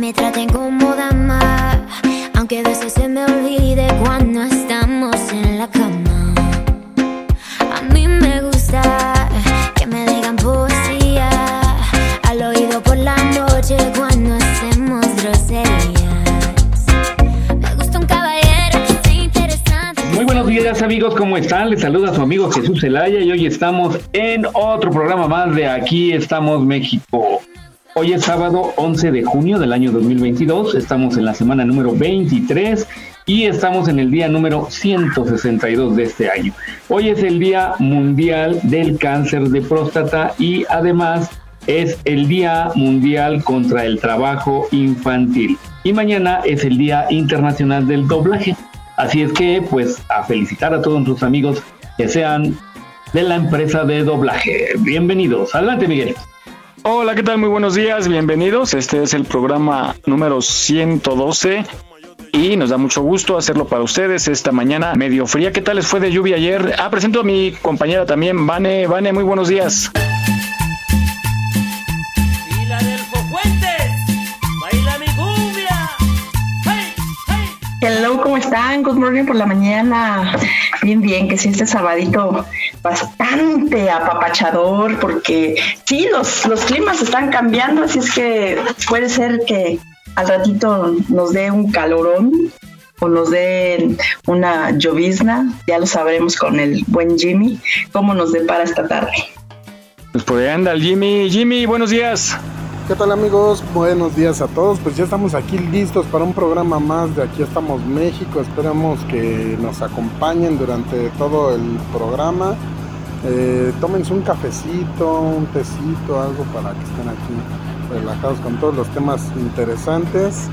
me traten como dama, aunque a veces se me olvide cuando estamos en la cama. A mí me gusta que me digan poesía al oído por la noche cuando hacemos groserías. Me gusta un caballero que sea interesante. Muy buenos días amigos, ¿cómo están? Les saluda su amigo Jesús Zelaya y hoy estamos en otro programa más de Aquí estamos México. Hoy es sábado 11 de junio del año 2022, estamos en la semana número 23 y estamos en el día número 162 de este año. Hoy es el Día Mundial del Cáncer de Próstata y además es el Día Mundial contra el Trabajo Infantil. Y mañana es el Día Internacional del Doblaje. Así es que, pues, a felicitar a todos nuestros amigos que sean de la empresa de doblaje. Bienvenidos. Adelante, Miguel. Hola, ¿qué tal? Muy buenos días, bienvenidos. Este es el programa número 112 y nos da mucho gusto hacerlo para ustedes esta mañana medio fría. ¿Qué tal les fue de lluvia ayer? Ah, presento a mi compañera también, Vane. Vane, muy buenos días. Y la del Fuentes, baila mi cumbia. Hey, hey. Hello, ¿cómo están? Good morning por la mañana. Bien, bien, que sí este sabadito bastante apapachador porque sí, los, los climas están cambiando, así es que puede ser que al ratito nos dé un calorón o nos dé una llovizna, ya lo sabremos con el buen Jimmy, cómo nos depara esta tarde. Pues por ahí anda el Jimmy. Jimmy, buenos días. ¿Qué tal amigos? Buenos días a todos. Pues ya estamos aquí listos para un programa más de Aquí estamos México. Esperamos que nos acompañen durante todo el programa. Eh, tómense un cafecito, un tecito, algo para que estén aquí relajados con todos los temas interesantes,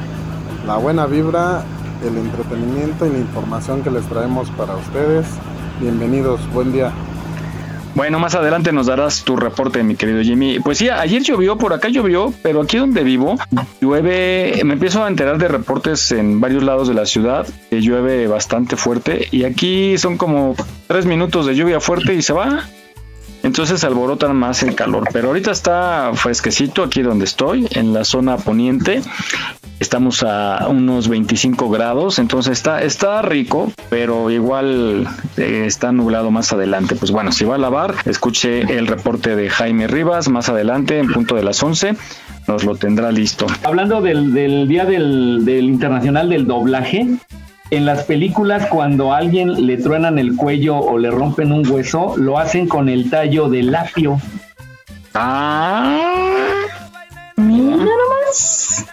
la buena vibra, el entretenimiento y la información que les traemos para ustedes. Bienvenidos, buen día. Bueno, más adelante nos darás tu reporte, mi querido Jimmy. Pues sí, ayer llovió, por acá llovió, pero aquí donde vivo llueve, me empiezo a enterar de reportes en varios lados de la ciudad que llueve bastante fuerte y aquí son como tres minutos de lluvia fuerte y se va. Entonces alborotan más el calor, pero ahorita está fresquecito aquí donde estoy, en la zona poniente. Estamos a unos 25 grados, entonces está, está rico, pero igual eh, está nublado más adelante. Pues bueno, si va a lavar, escuche el reporte de Jaime Rivas más adelante, en punto de las 11, nos lo tendrá listo. Hablando del, del Día del, del Internacional del Doblaje, en las películas cuando a alguien le truenan el cuello o le rompen un hueso, lo hacen con el tallo del apio. Ah, Mira nomás.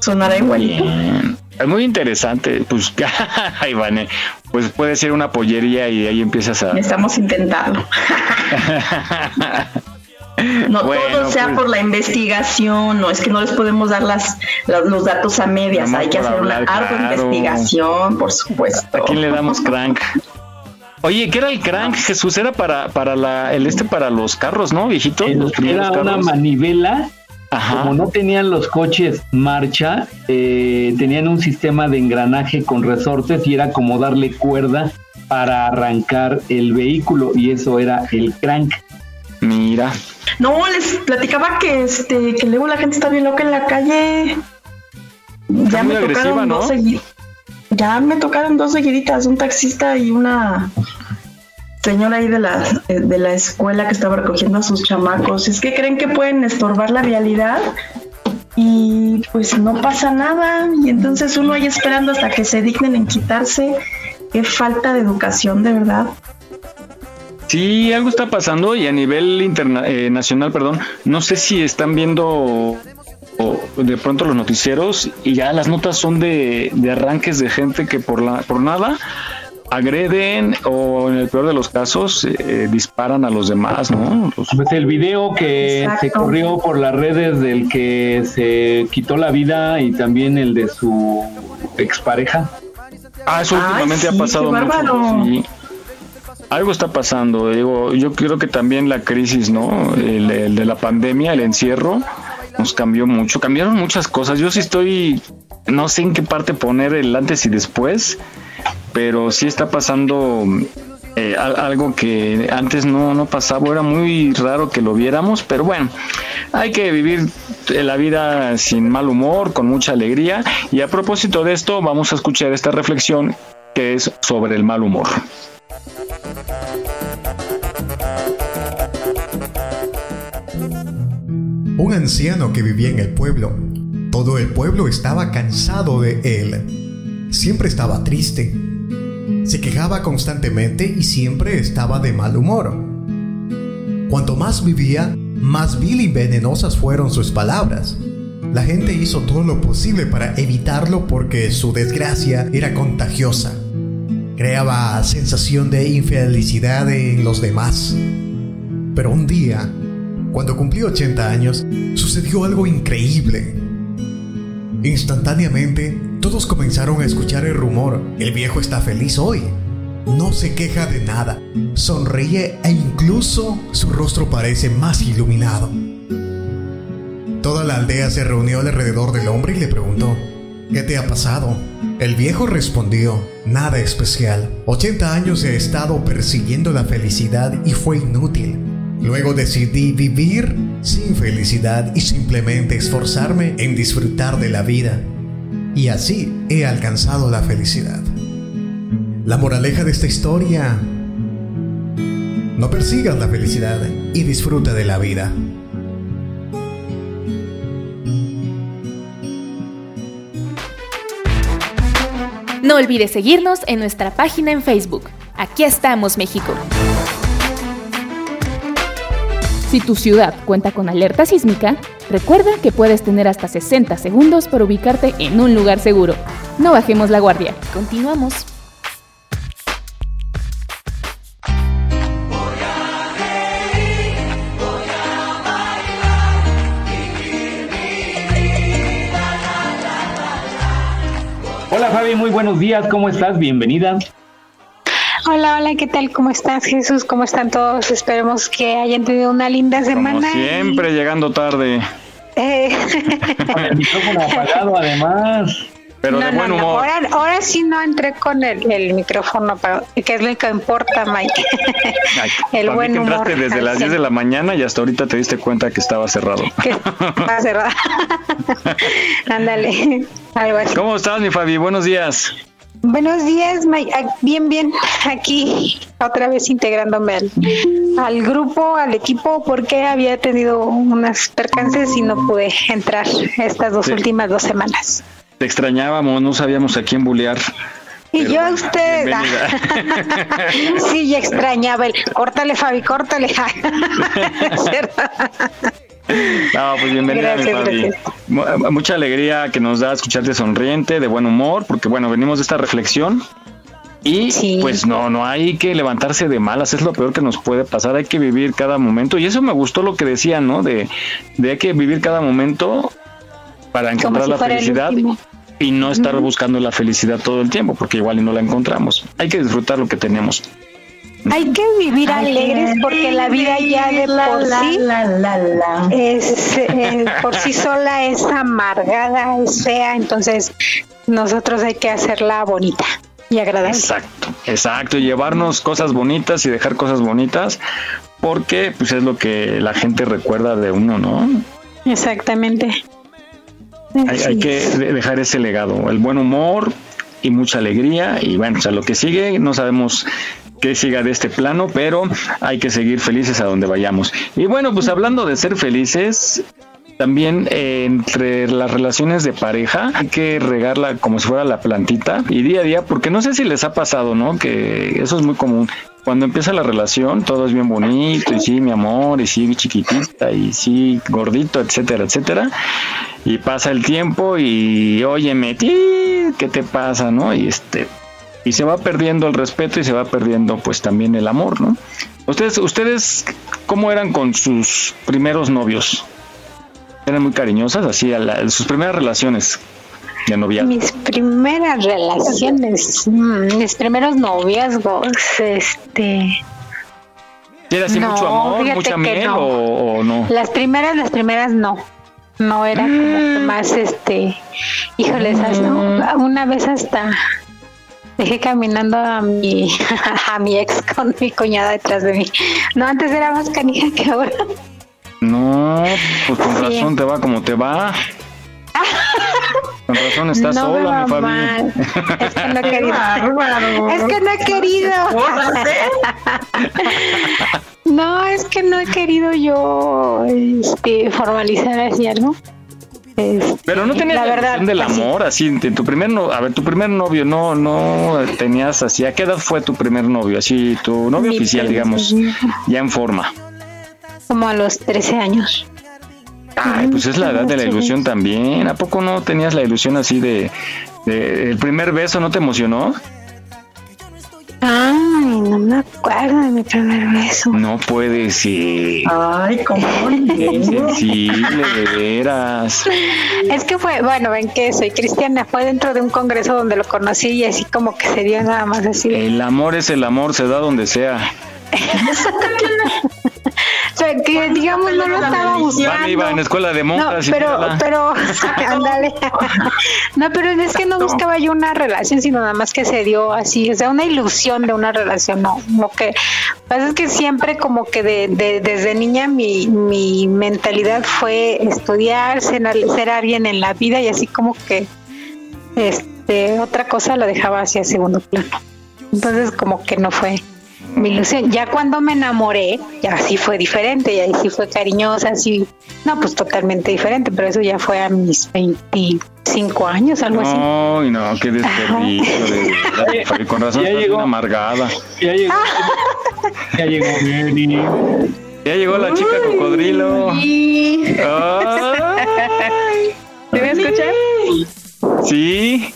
Sonará igualito. bien. Es muy interesante, pues, Vane, pues puede ser una pollería y ahí empiezas a... Estamos intentando. No Bueno, todo sea pues. por la investigación, no es que no les podemos dar las, la- los datos a medias, hay que hacer una ardua claro. investigación, por supuesto. ¿A quién le damos crank? Oye, ¿qué era el crank, Jesús? Era para, para la, el este para los carros, ¿no, viejito? Los Era una carros. manivela Ajá. Como no tenían los coches marcha, eh, tenían un sistema de engranaje con resortes y era como darle cuerda para arrancar el vehículo y eso era el crank. Mira. No, les platicaba que este que luego la gente está bien loca en la calle. Ya me tocaron ¿no? dos segui- Ya me tocaron dos seguiditas, un taxista y una señora ahí de la, eh, de la escuela que estaba recogiendo a sus chamacos. Es que creen que pueden estorbar la vialidad y pues no pasa nada y entonces uno ahí esperando hasta que se dignen en quitarse. Qué falta de educación, de verdad. Sí, algo está pasando y a nivel internacional, nacional, perdón, no sé si están viendo o de pronto los noticieros y ya las notas son de, de arranques de gente que por la por nada agreden o en el peor de los casos eh, disparan a los demás, ¿no? Pues el video que se corrió por las redes del que se quitó la vida y también el de su expareja. Ah, eso últimamente ha pasado mucho. Sí. Algo está pasando, digo, yo creo que también la crisis, ¿no? El, el de la pandemia, el encierro, nos cambió mucho, cambiaron muchas cosas. Yo sí estoy, no sé en qué parte poner el antes y después pero sí está pasando eh, algo que antes no, no pasaba, era muy raro que lo viéramos, pero bueno, hay que vivir la vida sin mal humor, con mucha alegría, y a propósito de esto vamos a escuchar esta reflexión que es sobre el mal humor. Un anciano que vivía en el pueblo. Todo el pueblo estaba cansado de él. Siempre estaba triste se quejaba constantemente y siempre estaba de mal humor. Cuanto más vivía, más vil y venenosas fueron sus palabras. La gente hizo todo lo posible para evitarlo porque su desgracia era contagiosa. Creaba sensación de infelicidad en los demás. Pero un día, cuando cumplió 80 años, sucedió algo increíble. Instantáneamente, todos comenzaron a escuchar el rumor. El viejo está feliz hoy. No se queja de nada. Sonríe e incluso su rostro parece más iluminado. Toda la aldea se reunió alrededor del hombre y le preguntó, ¿qué te ha pasado? El viejo respondió, nada especial. 80 años he estado persiguiendo la felicidad y fue inútil. Luego decidí vivir sin felicidad y simplemente esforzarme en disfrutar de la vida y así he alcanzado la felicidad. La moraleja de esta historia, no persigas la felicidad y disfruta de la vida. No olvides seguirnos en nuestra página en Facebook. Aquí estamos, México. Si tu ciudad cuenta con alerta sísmica, recuerda que puedes tener hasta 60 segundos para ubicarte en un lugar seguro. No bajemos la guardia. Continuamos. Hola Fabi, muy buenos días, ¿cómo estás? Bienvenida. Hola, hola, ¿qué tal? ¿Cómo estás, Jesús? ¿Cómo están todos? Esperemos que hayan tenido una linda semana. Como siempre, llegando tarde. Eh. Con el micrófono apagado, además. Pero de buen humor. Ahora, ahora, sí no entré con el, el, micrófono apagado, que es lo que importa, Mike. Ay, el buen humor. entraste desde las 10 de la mañana y hasta ahorita te diste cuenta que estaba cerrado. Que estaba cerrado. Ándale. Algo así. ¿Cómo estás, mi Fabi? Buenos días. Buenos días. Ah, bien, bien. Aquí otra vez integrándome al, al, grupo, al equipo, porque había tenido unas percances y no pude entrar estas dos sí. últimas dos semanas. Te extrañábamos, no sabíamos a quién bulear. Y yo a usted. sí, ya extrañaba el. Córtale, Fabi, córtale. No, pues bienvenida, gracias, mi gracias. Mucha alegría que nos da escucharte sonriente, de buen humor, porque bueno, venimos de esta reflexión y sí. pues no, no hay que levantarse de malas, es lo peor que nos puede pasar, hay que vivir cada momento y eso me gustó lo que decían, ¿no? De, de hay que vivir cada momento para encontrar si la felicidad y no estar uh -huh. buscando la felicidad todo el tiempo, porque igual y no la encontramos. Hay que disfrutar lo que tenemos. Hay que vivir alegres porque la vida ya de por sí es eh, por sí sola es amargada, es fea, entonces nosotros hay que hacerla bonita y agradable. Exacto, exacto, llevarnos cosas bonitas y dejar cosas bonitas porque pues es lo que la gente recuerda de uno, ¿no? Exactamente. Hay, hay que dejar ese legado, el buen humor y mucha alegría y bueno, o sea, lo que sigue no sabemos que siga de este plano, pero hay que seguir felices a donde vayamos. Y bueno, pues hablando de ser felices, también eh, entre las relaciones de pareja hay que regarla como si fuera la plantita y día a día, porque no sé si les ha pasado, ¿no? Que eso es muy común. Cuando empieza la relación, todo es bien bonito, y sí, mi amor, y sí, chiquitita, y sí, gordito, etcétera, etcétera. Y pasa el tiempo y, oye, Meti, ¿qué te pasa, no? Y este, y se va perdiendo el respeto y se va perdiendo, pues también el amor, ¿no? Ustedes, ustedes, ¿cómo eran con sus primeros novios? ¿Eran muy cariñosas, así, a sus primeras relaciones? de noviazgo? Mis primeras relaciones, mm, mis primeros noviazgos, este... ¿Era así mucho amor, mucha miel o, no? Las primeras, las primeras no. No era como que mm. más, este, híjoles, mm. una vez hasta dejé caminando a mi, a mi ex con mi cuñada detrás de mí. No, antes era más canija que ahora. No, pues con razón te va como te va. Con razón está sola, mi Fabi. Es que no he querido. es que no he querido. no, es que no he querido yo este, formalizar así algo. Este, Pero no tenías la, verdad del amor, así, tu primer no, a ver, tu primer novio, no, no tenías así, ¿a qué edad fue tu primer novio? Así, tu novio oficial, digamos, ya en forma. Como a los 13 años. Ay, pues es la edad de la ilusión también. ¿A poco no tenías la ilusión así de, el primer beso no te emocionó? Ay, no me acuerdo de mi primer beso. No puede ser. Ay, cómo sensible, de veras. Es que fue, bueno, ven que soy cristiana, fue dentro de un congreso donde lo conocí y así como que se dio nada más así. El amor es el amor, se da donde sea. que digamos no lo estaba buscando. iba en escuela de monjas. No, pero, pero, ándale. no, pero es que no buscaba yo una relación, sino nada más que se dio así, o sea, una ilusión de una relación, no. Lo que pasa es que siempre como que de, desde niña mi, mi mentalidad fue estudiar, ser, ser alguien en la vida y así como que este otra cosa lo dejaba hacia segundo plano. Entonces como que no fue mi ilusión. Ya cuando me enamoré, ya sí fue diferente, y ahí sí fue cariñosa, así, no, pues totalmente diferente, pero eso ya fue a mis 25 años, algo así. Ay, no, qué desperdicio. De, con razón, ya llegó, una amargada. Ya llegó, ya llegó Ya llegó la chica cocodrilo. Sí. ¿Te me escuchar? Sí.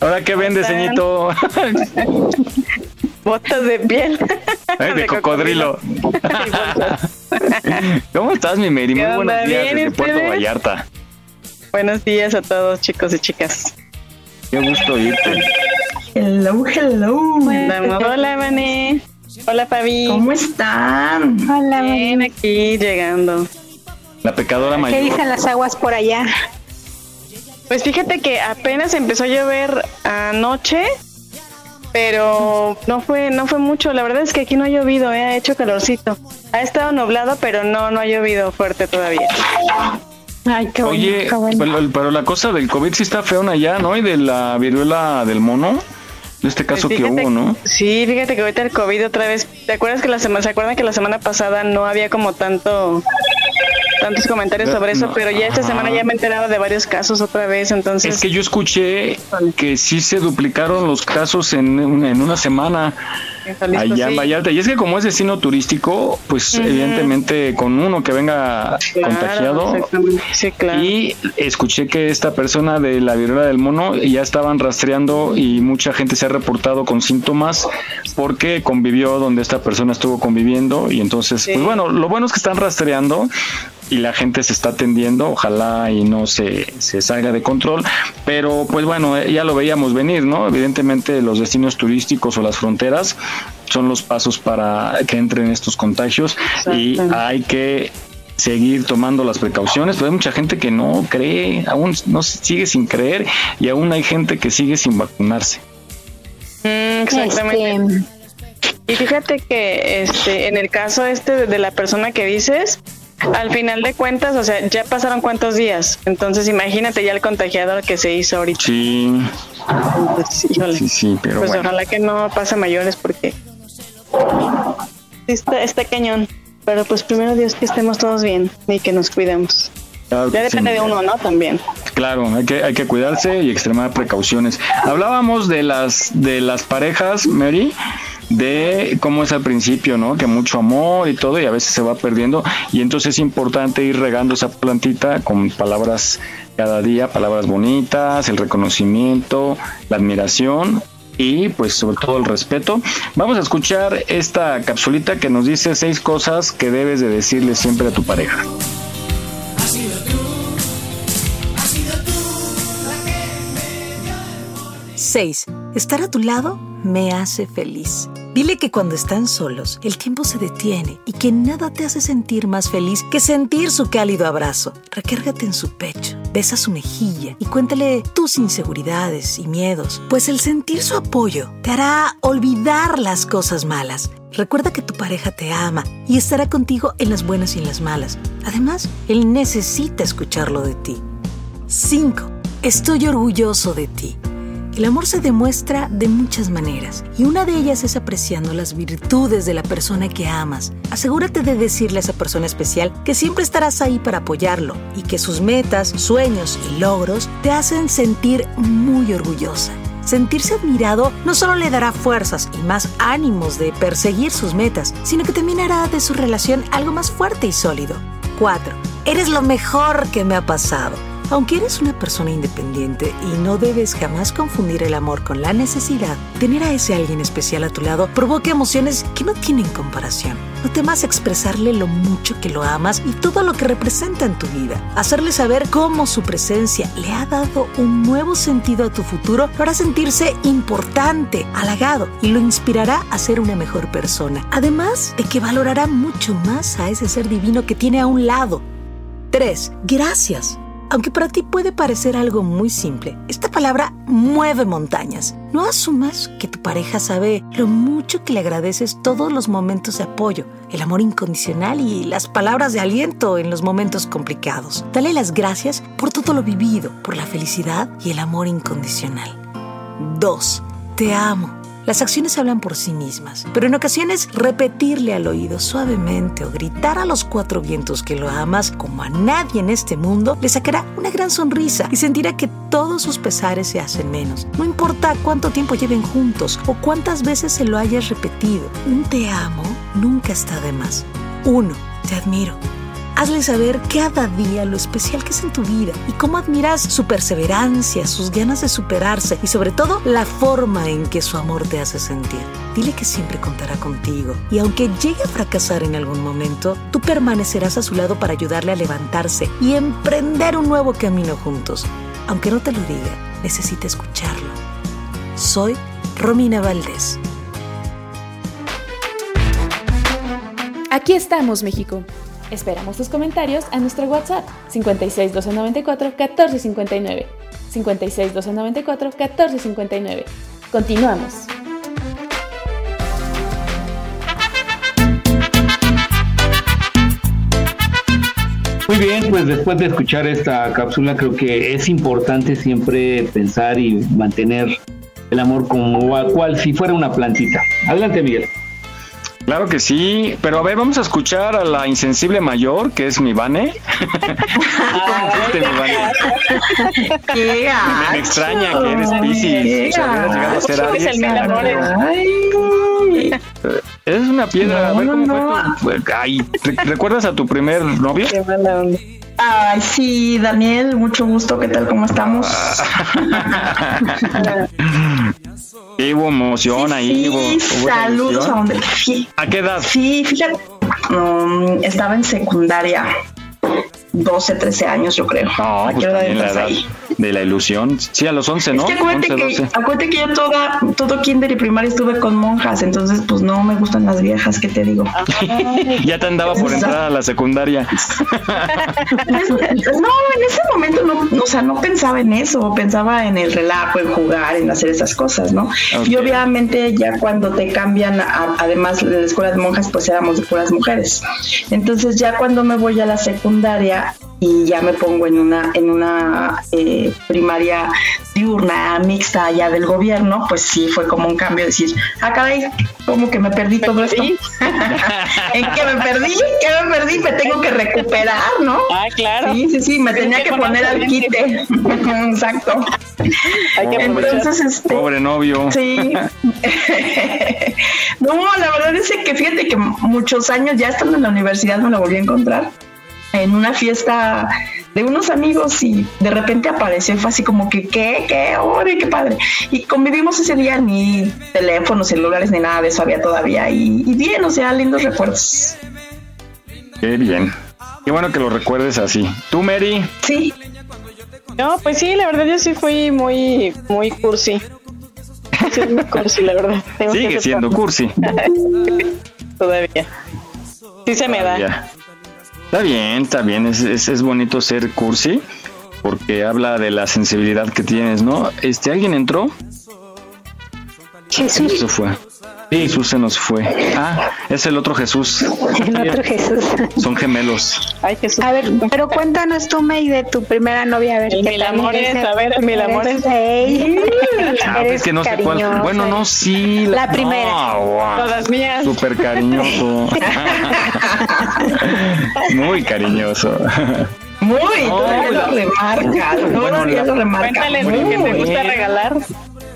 Ahora qué vende, ceñito. Botas de piel. de, cocodrilo. ¿Cómo estás, mi Mary? Muy buenos días desde Puerto Vallarta. Buenos días a todos, chicos y chicas. Qué gusto irte. Hello, hello. Hola, Mané. Hola, Fabi. ¿Cómo están? Hola, Bien, aquí llegando. La pecadora mayor. ¿Qué dicen las aguas por allá? Pues fíjate que apenas empezó a llover anoche pero no fue no fue mucho. La verdad es que aquí no ha llovido, ¿eh? ha hecho calorcito. Ha estado nublado, pero no no ha llovido fuerte todavía. Ay, qué Oye, Pero, la cosa del COVID sí está fea allá, ¿no? Y de la viruela del mono. De este caso que hubo, ¿no? Sí, fíjate que ahorita el COVID otra vez. ¿Te acuerdas que la semana, se acuerdan que la semana pasada no había como tanto tantos comentarios sobre eso, pero ya esta semana ya me he enterado de varios casos otra vez, entonces... Es que yo escuché que sí se duplicaron los casos en, en una semana. Allá en Vallarta. Y es que como es destino turístico, pues evidentemente con uno que venga contagiado. Y escuché que esta persona de la viruela del mono ya estaban rastreando y mucha gente se ha reportado con síntomas porque convivió donde esta persona estuvo conviviendo. Y entonces, pues bueno, lo bueno es que están rastreando y la gente se está atendiendo, ojalá y no se, se salga de control, pero pues bueno, eh, ya lo veíamos venir, ¿no? Evidentemente los destinos turísticos o las fronteras son los pasos para que entren estos contagios y hay que seguir tomando las precauciones, pero hay mucha gente que no cree, aún no sigue sin creer y aún hay gente que sigue sin vacunarse. Mm, exactamente. Este, y fíjate que este en el caso este de la persona que dices, al final de cuentas, o sea, ya pasaron cuántos días. Entonces, imagínate ya el contagiador que se hizo ahorita. Sí. sí, sí, pero pues ojalá que no pase mayores porque está, está cañón. Pero pues primero Dios que estemos todos bien y que nos cuidemos. Claro Ya sí. depende de uno, ¿no? También. Claro, hay que, hay que cuidarse y extremar precauciones. Hablábamos de las, de las parejas, Mary, de cómo es al principio, ¿no? Que mucho amor y todo, y a veces se va perdiendo. Y entonces es importante ir regando esa plantita con palabras cada día, palabras bonitas, el reconocimiento, la admiración y pues sobre todo el respeto. Vamos a escuchar esta capsulita que nos dice seis cosas que debes de decirle siempre a tu pareja. 6. Estar a tu lado me hace feliz. Dile que cuando están solos, el tiempo se detiene y que nada te hace sentir más feliz que sentir su cálido abrazo. Recárgate en su pecho, besa su mejilla y cuéntale tus inseguridades y miedos, pues el sentir su apoyo te hará olvidar las cosas malas. Recuerda que tu pareja te ama y estará contigo en las buenas y en las malas. Además, él necesita escucharlo de ti. 5. Estoy orgulloso de ti. El amor se demuestra de muchas maneras y una de ellas es apreciando las virtudes de la persona que amas. Asegúrate de decirle a esa persona especial que siempre estarás ahí para apoyarlo y que sus metas, sueños y logros te hacen sentir muy orgullosa. Sentirse admirado no solo le dará fuerzas y más ánimos de perseguir sus metas, sino que también hará de su relación algo más fuerte y sólido. 4. Eres lo mejor que me ha pasado. Aunque eres una persona independiente y no debes jamás confundir el amor con la necesidad, tener a ese alguien especial a tu lado provoca emociones que no tienen comparación. No temas expresarle lo mucho que lo amas y todo lo que representa en tu vida. Hacerle saber cómo su presencia le ha dado un nuevo sentido a tu futuro lo hará sentirse importante, halagado y lo inspirará a ser una mejor persona. Además de que valorará mucho más a ese ser divino que tiene a un lado. 3. Gracias. Aunque para ti puede parecer algo muy simple, esta palabra mueve montañas. No asumas que tu pareja sabe lo mucho que le agradeces todos los momentos de apoyo, el amor incondicional y las palabras de aliento en los momentos complicados. Dale las gracias por todo lo vivido, por la felicidad y el amor incondicional. 2. Te amo. Las acciones hablan por sí mismas, pero en ocasiones repetirle al oído suavemente o gritar a los cuatro vientos que lo amas como a nadie en este mundo le sacará una gran sonrisa y sentirá que todos sus pesares se hacen menos. No importa cuánto tiempo lleven juntos o cuántas veces se lo hayas repetido, un te amo nunca está de más. 1. Te admiro. Hazle saber cada día lo especial que es en tu vida y cómo admiras su perseverancia, sus ganas de superarse y sobre todo la forma en que su amor te hace sentir. Dile que siempre contará contigo y aunque llegue a fracasar en algún momento, tú permanecerás a su lado para ayudarle a levantarse y emprender un nuevo camino juntos. Aunque no te lo diga, necesita escucharlo. Soy Romina Valdés. Aquí estamos, México. Esperamos tus comentarios a nuestro WhatsApp 56 294 1459. 56 294 1459. Continuamos. Muy bien, pues después de escuchar esta cápsula, creo que es importante siempre pensar y mantener el amor como cual si fuera una plantita. Adelante, Miguel. Claro que sí, pero a ver, vamos a escuchar a la insensible mayor, que es mi Vane. ¿Cómo fuiste, mi Vane? Qué Me extraña que eres. Piscis. O sea, hubieras llegado a ser Qué Aries. gacho. el amores. Ay. Eres una piedra. a ver cómo no, fue tu- Ay, ¿re- ¿recuerdas a tu primer novio? Ay, sí, Daniel, mucho gusto. ¿Qué tal? ¿Cómo estamos? Sí, hubo emoción ahí. hubo- Sí, hubo saludos ilusión. a donde. Sí, ¿A qué edad? sí, fíjate. um, estaba en secundaria. 12, 13 años, yo creo. No, ¿A pues también la entras edad ahí? de la ilusión. Sí, a los 11, ¿no? Es que acuérdate 11, que, 12. acuérdate que yo toda, todo kinder y primaria estuve con monjas, entonces pues no me gustan las viejas, ¿qué te digo? ya te andaba por entrar a la secundaria. Pues, no, en ese momento no, no, o sea, no pensaba en eso, pensaba en el relajo, en jugar, en hacer esas cosas, ¿no? Ok. Y obviamente ya cuando te cambian, a- además de la escuela de monjas, pues éramos de puras mujeres. Entonces ya cuando me voy a la secundaria, y ya me pongo en una en una eh, primaria diurna mixta allá del gobierno, pues sí fue como un cambio decir, ah caray, como que me perdí todo esto. ¿En qué me perdí? ¿Qué me perdí? Me tengo que recuperar, ¿no? Ah, claro. Sí, sí, sí, me tenía que poner al quite. Exacto. Hay que. Entonces, este, Pobre novio. Sí. no, la verdad es que fíjate que muchos años ya estando en la universidad me lo volví a encontrar en una fiesta de unos amigos y de repente apareció y fue así como que, ¿qué? ¿Qué? ¡Ore, qué padre! Y convivimos ese día, ni teléfonos, celulares, ni nada de eso había todavía. Y, y bien, o sea, lindos recuerdos. Qué bien. Qué bueno que lo recuerdes así. ¿Tú, Mary? Sí. No, pues sí, la verdad yo sí fui muy, muy cursi. Sí, muy cursi, la verdad. Tengo Sigue siendo cursi. Todavía. Sí se me da. Está bien, está bien. Es, es, es bonito ser cursi porque habla de la sensibilidad que tienes, ¿no? Este, ¿alguien entró? Jesús. Eso fue. Sí, Jesús se nos fue. Ah, es el otro Jesús. El otro Jesús. Son gemelos. Ay, Jesús. A ver, pero cuéntanos tú, May, de tu primera novia. A ver, El mil amores, eres- a ver, el mil amores. Ah, es que no sé cuál. Bueno, no, sí. La primera. No, guau. Todas mías. Súper cariñoso. Muy cariñoso. Muy, No, todavía lo remarca, Bueno, todavía lo remarca. Cuéntales que te gusta regalar.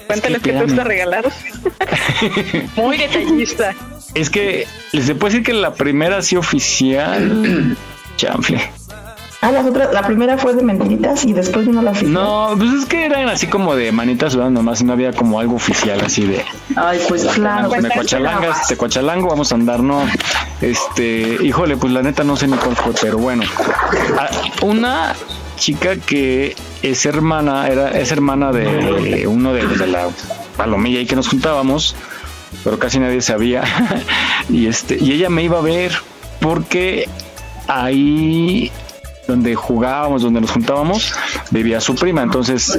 Cuéntales que te gusta regalar. Muy detallista. Es que les puedo decir que la primera sí oficial. Chanfle. Ah, las otras, la primera fue de mentiritas y después vino la oficina. No, pues es que eran así como de manitas sudando nomás, no había como algo oficial así de Ay, pues claro. me cuachalangas, te cuachalango, vamos a andar, no. Este, híjole, pues la neta no sé ni cuál fue, pero bueno. Ah, Una chica que es hermana, era, es hermana de uno de de la palomilla y que nos juntábamos, pero casi nadie sabía. y este, y ella me iba a ver porque ahí donde jugábamos, donde nos juntábamos, vivía su prima. Entonces,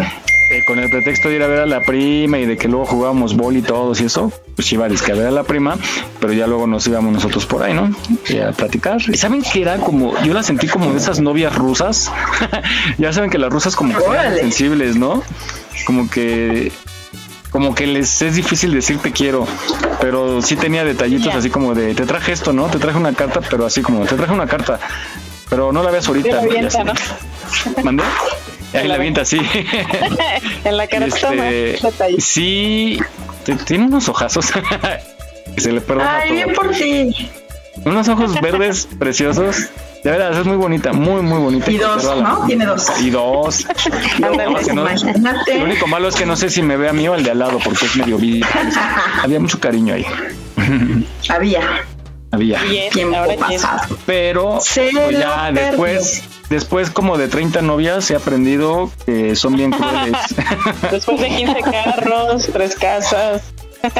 eh, con el pretexto de ir a ver a la prima y de que luego jugábamos bol y todos y eso, pues iba a disque a ver a la prima, pero ya luego nos íbamos nosotros por ahí, ¿no? Y a platicar. ¿Y saben que era como, yo la sentí como de esas novias rusas? ya saben que las rusas como que son Órale. sensibles, ¿no? Como que como que les es difícil decir te quiero, pero sí tenía detallitos así como de te traje esto, ¿no? Te traje una carta, pero así como te traje una carta, pero no la veas ahorita. Así. ¿no? ¿Mandé? Ahí la avienta así. en la cara Este, sí, tiene unos ojazos que se le perdona Ay, todo. bien por ti. Unos ojos verdes preciosos. De verdad, es muy bonita, muy, muy bonita. Y dos, la- ¿no? Tiene dos. Y dos. Ándale, No, no- lo único malo es que no sé si me ve a mí o al de al lado, porque es medio. Había mucho cariño ahí. Había. Había. Tiempo ahora pasado. Pero pues ya después, después como de 30 novias he aprendido que son bien crueles. Después de 15 carros, tres casas.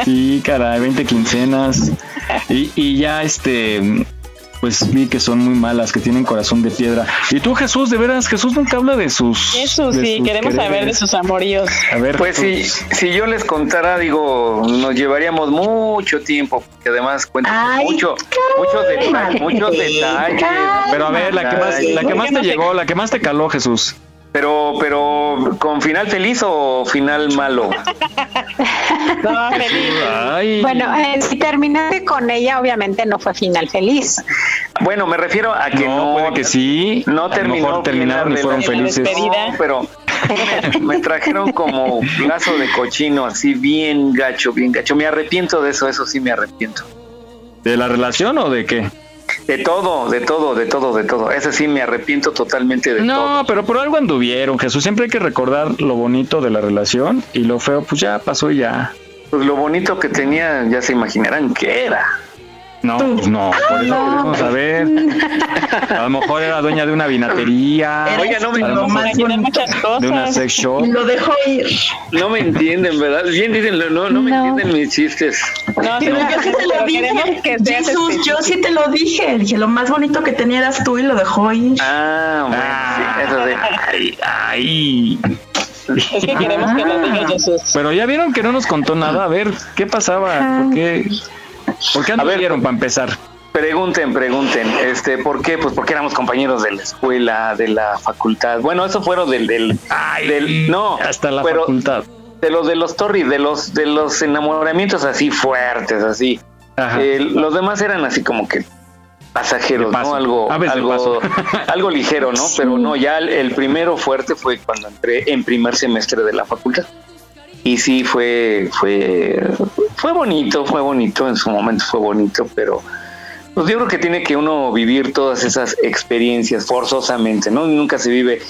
Sí, caray, 20 quincenas. Y, y ya este, pues vi que son muy malas, que tienen corazón de piedra. Y tú, Jesús, de veras, Jesús nunca habla de sus. Jesús, de sí, sus queremos saber de sus amoríos. A ver, Pues si, Jesús. si yo les contara, digo, nos llevaríamos mucho tiempo, porque además cuento Ay, mucho, muchos detalles, muchos detalles. Pero a ver, la que más, la que más te llegó, la que más te caló, Jesús. Pero, pero, ¿con final feliz o final malo? No, feliz. Ay. Bueno, eh, si terminaste con ella, obviamente no fue final feliz. Bueno, me refiero a que no, no, puede que sí. no terminó mejor terminaron y fueron felices. No, pero me, me trajeron como lazo de cochino, así bien gacho, bien gacho. Me arrepiento de eso, eso sí me arrepiento. ¿De la relación o de qué? De todo, de todo, de todo, de todo. Ese sí me arrepiento totalmente de todo. No, pero por algo anduvieron, Jesús. Siempre hay que recordar lo bonito de la relación y lo feo, pues ya pasó y ya. Pues lo bonito que tenía, ya se imaginarán qué era. No, pues no, por eso queremos saber. A lo mejor era dueña de una vinatería. Oiga, no me- lo lo Tiene muchas cosas. de una sex shop. Lo dejó ir. No me entienden, ¿verdad? Bien dicen, no, no me No. entienden mis chistes. No, sí, Pero yo yo sí te lo dije. que Jesús, yo específico. sí te lo dije. Dije, lo más bonito que tenía eras tú y lo dejó ir. Ah, bueno, sí, eso sí. Ay, ay. Es que queremos que nos digas Jesús. Pero ya vieron que no nos contó nada. A ver, ¿qué pasaba? ¿Por qué, ¿Por qué anduvieron para empezar? Pregunten, pregunten, este, ¿por qué? Pues porque éramos compañeros de la escuela, de la facultad. Bueno, eso fueron del, del, del no, hasta la pero facultad. de los de los Torri, de los de los enamoramientos así fuertes, así. Eh, los demás eran así como que pasajeros. ¿no? Algo, algo, algo ligero, ¿no? Pero no, ya el, el primero fuerte fue cuando entré en primer semestre de la facultad. Y sí fue, fue, fue bonito, fue bonito, en su momento fue bonito, pero pues yo creo que tiene que uno vivir todas esas experiencias forzosamente, ¿no? Nunca se vive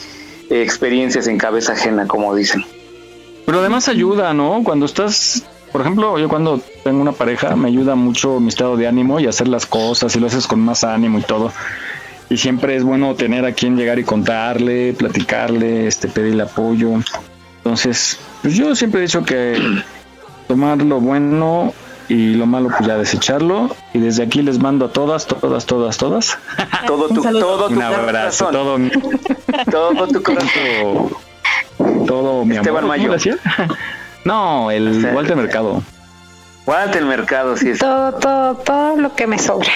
experiencias en cabeza ajena, como dicen. Pero además ayuda, ¿no? Cuando estás, por ejemplo, yo cuando tengo una pareja, me ayuda mucho mi estado de ánimo y hacer las cosas y lo haces con más ánimo y todo. Y siempre es bueno tener a quien llegar y contarle, platicarle, este, pedirle apoyo. Entonces, pues yo siempre he dicho que tomar lo bueno y lo malo pues ya desecharlo. Y desde aquí les mando a todas, todas, todas, todas. Todo tu, todo tu Un abrazo, corazón. todo mi, todo tu corazón. todo mi Esteban amor. No, el Walter Mercado. Walter Mercado, sí es. Todo, todo, todo lo que me sobra.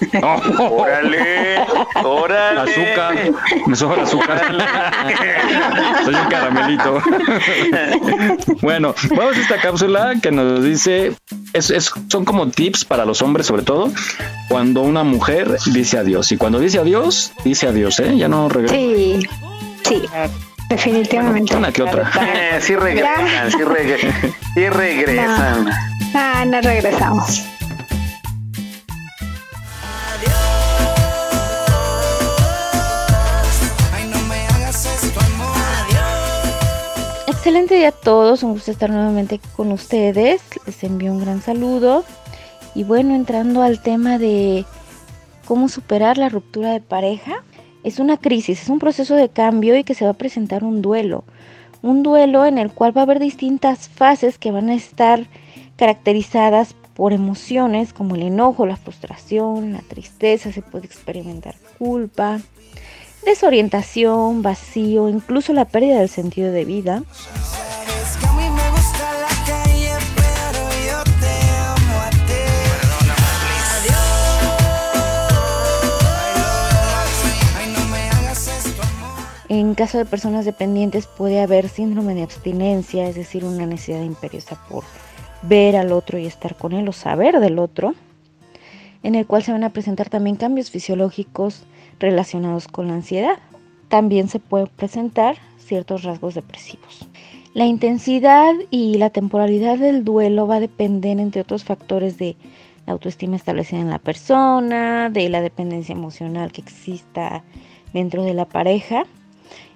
Órale, órale. Azúcar, me sobra azúcar. Soy un caramelito. bueno, vamos a esta cápsula que nos dice, es, es- son como tips para los hombres sobre todo, cuando una mujer dice adiós. Y cuando dice adiós, dice adiós, ¿eh? Ya no regresa. Sí, sí, definitivamente. Una que otra. Eh, sí regresan, sí, regre- sí regresan. Ah, no regresamos. Excelente día a todos, un gusto estar nuevamente con ustedes. Les envío un gran saludo. Y bueno, entrando al tema de cómo superar la ruptura de pareja, es una crisis, es un proceso de cambio y que se va a presentar un duelo. Un duelo en el cual va a haber distintas fases que van a estar caracterizadas por emociones como el enojo, la frustración, la tristeza, se puede experimentar culpa, desorientación, vacío, incluso la pérdida del sentido de vida. En caso de personas dependientes puede haber síndrome de abstinencia, es decir, una necesidad imperiosa por ver al otro y estar con él o saber del otro, en el cual se van a presentar también cambios fisiológicos relacionados con la ansiedad. También se puede presentar ciertos rasgos depresivos. La intensidad y la temporalidad del duelo va a depender, entre otros factores, de la autoestima establecida en la persona, de la dependencia emocional que exista dentro de la pareja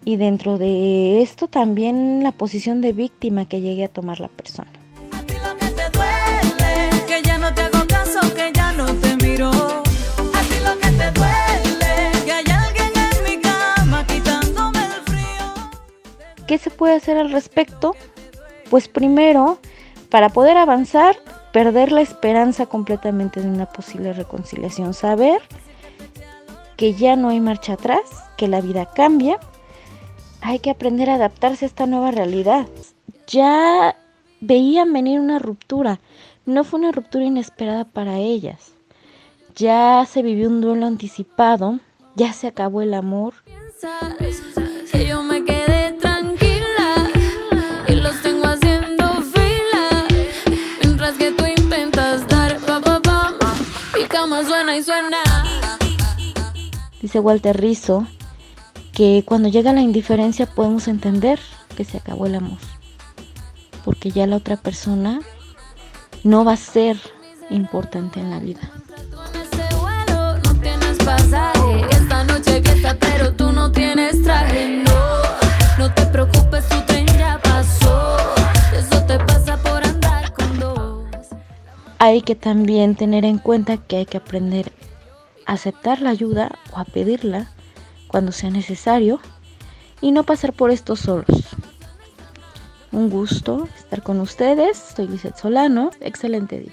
y dentro de esto también la posición de víctima que llegue a tomar la persona. ¿Qué se puede hacer al respecto? Pues primero, para poder avanzar, perder la esperanza completamente de una posible reconciliación, saber que ya no hay marcha atrás, que la vida cambia, hay que aprender a adaptarse a esta nueva realidad. Ya veían venir una ruptura, no fue una ruptura inesperada para ellas. Ya se vivió un duelo anticipado, ya se acabó el amor. Y suena. Dice Walter Rizzo que cuando llega la indiferencia podemos entender que se acabó el amor. Porque ya la otra persona no va a ser importante en la vida. No tienes pasaje, esta noche fiesta, pero tú no tienes traje. No, no te preocupes, Hay que también tener en cuenta que hay que aprender a aceptar la ayuda o a pedirla cuando sea necesario y no pasar por esto solos. Un gusto estar con ustedes. Soy Lizeth Solano. Excelente día.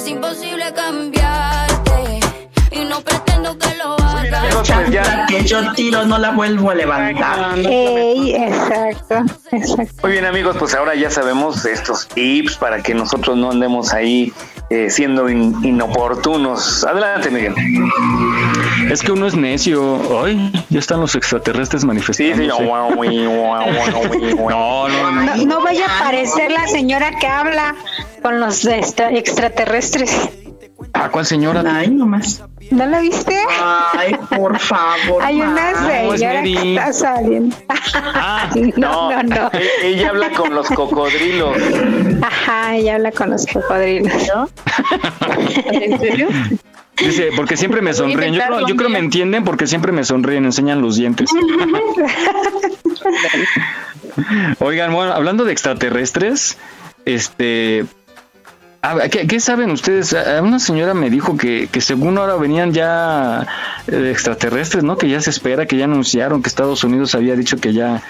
Es imposible cambiarte. Y no pretendo que lo hagas. Chanta que yo tiro no la vuelvo a levantar. Ey, exacto, exacto. Muy bien amigos, pues ahora ya sabemos estos tips para que nosotros no andemos ahí eh, siendo in- inoportunos. Adelante, Miguel. Es que uno es necio. Ay, ya están los extraterrestres manifestándose. no, no, no, No, no vaya a aparecer la señora que habla con los extra- extraterrestres. ¿A cuál señora? Ay, nomás. ¿No la viste? Ay, por favor. Hay una No, es señora Mary. que está saliendo. no, no, no. e- Ella habla con los cocodrilos. Ajá, ella habla con los cocodrilos. ¿En serio? Dice, porque siempre me sonríen. Yo creo, yo creo me entienden porque siempre me sonríen, enseñan los dientes. Oigan, bueno, hablando de extraterrestres, este... a ver, ¿Qué, qué saben ustedes? A- Una señora me dijo que, que según ahora venían ya eh, extraterrestres, ¿no? Que ya se espera, que ya anunciaron que Estados Unidos había dicho que ya,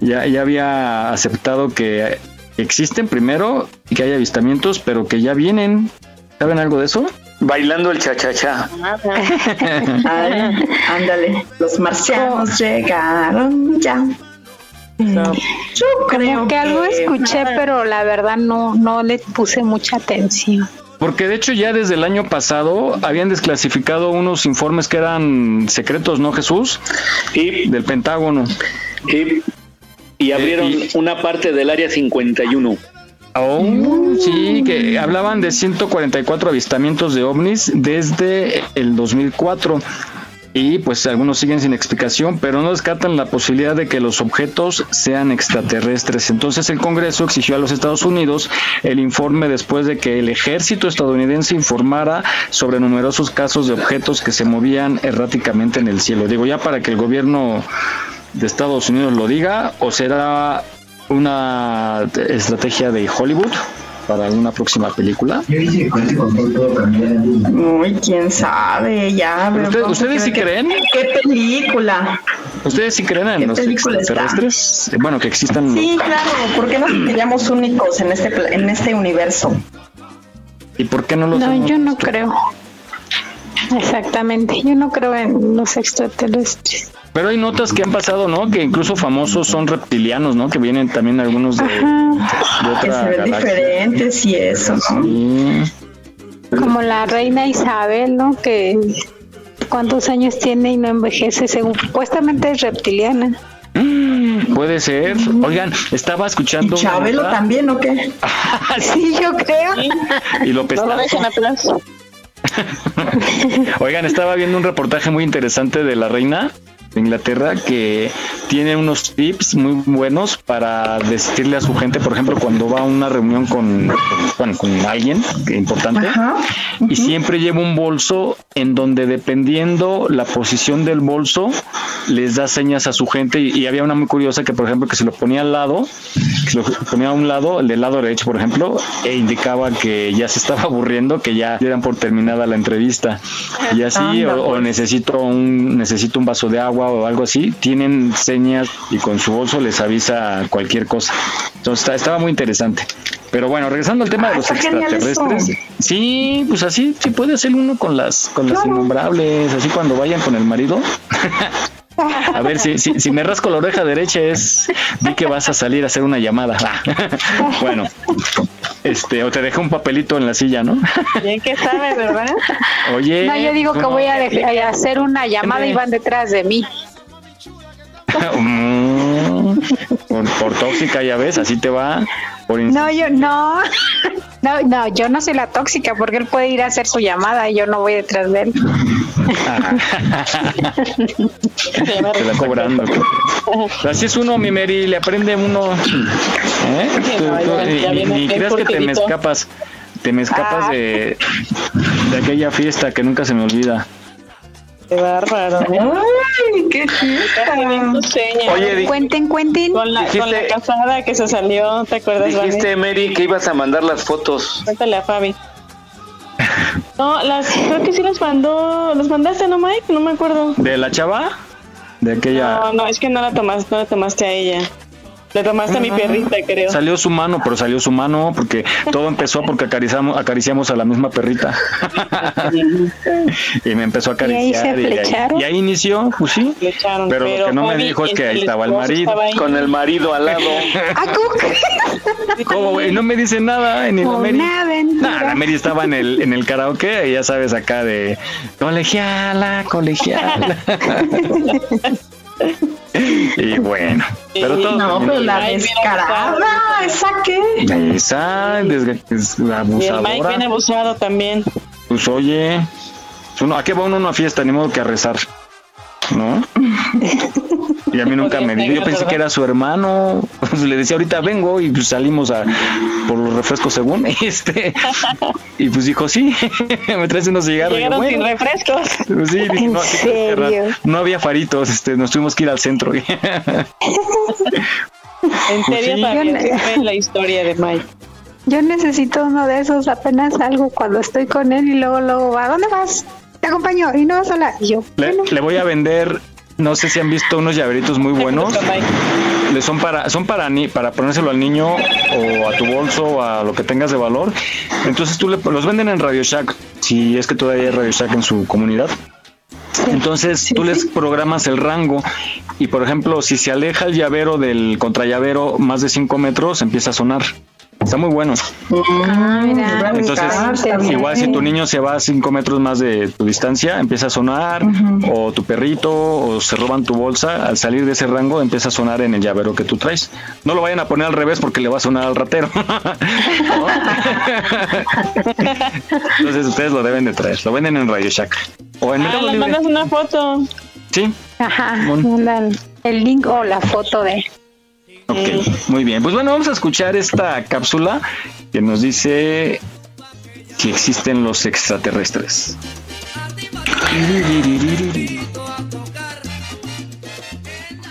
ya, ya había aceptado que existen primero y que hay avistamientos, pero que ya vienen. ¿Saben algo de eso? Bailando el cha-cha-cha. Ay, ándale, los marcianos llegaron ya. Yo creo Como que algo escuché, pero la verdad no, no le puse mucha atención. Porque de hecho ya desde el año pasado habían desclasificado unos informes que eran secretos, ¿no, Jesús? Y del Pentágono. Y, y abrieron una parte del área 51. Oh, sí, que hablaban de 144 avistamientos de ovnis desde el 2004. Y pues algunos siguen sin explicación, pero no descartan la posibilidad de que los objetos sean extraterrestres. Entonces el Congreso exigió a los Estados Unidos el informe después de que el ejército estadounidense informara sobre numerosos casos de objetos que se movían erráticamente en el cielo. Digo, ya para que el gobierno de Estados Unidos lo diga, o será una estrategia de Hollywood para alguna próxima película. Uy, quién sabe, ya. pero ¿Ustedes- ¿cómo ustedes sí creen? ¿Qué película? ¿Ustedes sí creen en ¿Qué los película está? extraterrestres? Bueno, que existan. Sí, claro, ¿por qué nos seríamos únicos en este, en este universo? ¿Y por qué no los No, hemos yo no visto? creo. Exactamente, yo no creo en los extraterrestres. Pero hay notas que han pasado, ¿no? Que incluso famosos son reptilianos, ¿no? Que vienen también algunos de, de Que se ven galaxia. diferentes y eso, ¿no? Sí. Como la reina Isabel, ¿no? Que cuántos años tiene y no envejece, según supuestamente es reptiliana. Puede ser. Oigan, estaba escuchando. ¿Chabelo nota también o qué? sí, yo creo. Y lo No lo dejen atrás. Oigan, estaba viendo un reportaje muy interesante de la reina de Inglaterra que tiene unos tips muy buenos para decirle a su gente, por ejemplo, cuando va a una reunión con, bueno, con alguien importante, y siempre lleva un bolso en donde dependiendo la posición del bolso les da señas a su gente. Y, y había una muy curiosa que por ejemplo que se lo ponía al lado, que se lo ponía a un lado, el del lado derecho por ejemplo, e indicaba que ya se estaba aburriendo, que ya dieran por terminada la entrevista. Y así Anda, o, o pues. necesito un necesito un vaso de agua o algo así, tienen señas y con su bolso les avisa cualquier cosa. Entonces está- estaba muy interesante. Pero bueno, regresando al tema de Ah, los extraterrestres. Sí, pues así sí puede hacer uno con las con las innombrables, así cuando vayan con el marido. A ver, si, si, si me rasco la oreja derecha es di que vas a salir a hacer una llamada. bueno, este, o te dejo un papelito en la silla, ¿no? Bien que sabes, ¿verdad? Oye. No, yo digo que voy a, de- a hacer una llamada y van detrás de mí. Mm, por, por tóxica, ya ves, así te va. Por No, yo no. No, no, yo no soy la tóxica porque él puede ir a hacer su llamada y yo no voy detrás de él. Te la cobrando. Así es uno, mi Mary, le aprende uno. ¿Eh? Tú- no, ya- ya ni bien creas que te me escapas. te me escapas Ah. de, de aquella fiesta que nunca se me olvida. Qué bárbaro. Ay, qué Oye, di- Cuenten, cuenten. Con la, con la Dijiste- casada que se salió, ¿te acuerdas, Dijiste, Vane? Mary, que ibas a mandar las fotos. Cuéntale a Fabi. No, las, creo que sí las mandó, las mandaste, ¿no, Mike? No me acuerdo. ¿De la chava? De aquella... No, no, es que no la tomaste, no la tomaste a ella. Le tomaste a mi perrita, creo. Salió su mano, pero salió su mano porque todo empezó porque acariciamos, acariciamos a la misma perrita. y me empezó a ¿Y ahí se acariciar. Y ahí, y ahí inició, pues sí. Flecharon, Pero, lo que no me dijo es que ahí estaba el marido. estaba. Con el marido al lado. ¿Cómo, güey? No me dice nada en el Mary. aventura. Nah, la Mary estaba en el, en el karaoke y ya sabes acá de colegiala, colegiala. y bueno, pero todo No, pero la Ay, bien descarada, ¿esa qué? Esa es Y el Mike abusadora. bien abusado también. Pues oye, uno, ¿a qué va uno a una fiesta? Ni modo que a rezar, ¿no? Y a mí nunca me dijo, yo pensé que era su hermano, Pues le decía ahorita vengo y pues salimos a por los refrescos según este y pues dijo sí, me traes unos cigarros. Y yo, Llegaron sin bueno, refrescos. pues sí, dije, ¿En no, había faritos, este, nos tuvimos que ir al centro. En Pues serio, sí. también fue la historia de Mike. Yo necesito uno de esos apenas salgo cuando estoy con él y luego, luego va. ¿A dónde vas? Te acompaño y no vas sola. Y yo, Le, le voy a vender, no sé si han visto unos llaveritos muy buenos. Le son para, son para ni, para ponérselo al niño o a tu bolso o a lo que tengas de valor. Entonces tú le, los venden en Radio Shack, si es que todavía hay Radio Shack en su comunidad. Entonces tú les programas el rango y por ejemplo si se aleja el llavero del contrallavero más de 5 metros empieza a sonar. Está muy bueno. ah, mira. Entonces, igual si tu niño se va a 5 metros más de tu distancia, empieza a sonar, o tu perrito, o se roban tu bolsa, al salir de ese rango empieza a sonar en el llavero que tú traes. No lo vayan a poner al revés porque le va a sonar al ratero. Entonces ustedes lo deben de traer, lo venden en Radio Shack. O en Ah, Mercado le Libre. mandas una foto. Sí, Ajá, mandan el link o la foto de. Ok, muy bien. Pues bueno, vamos a escuchar esta cápsula que nos dice que existen los extraterrestres.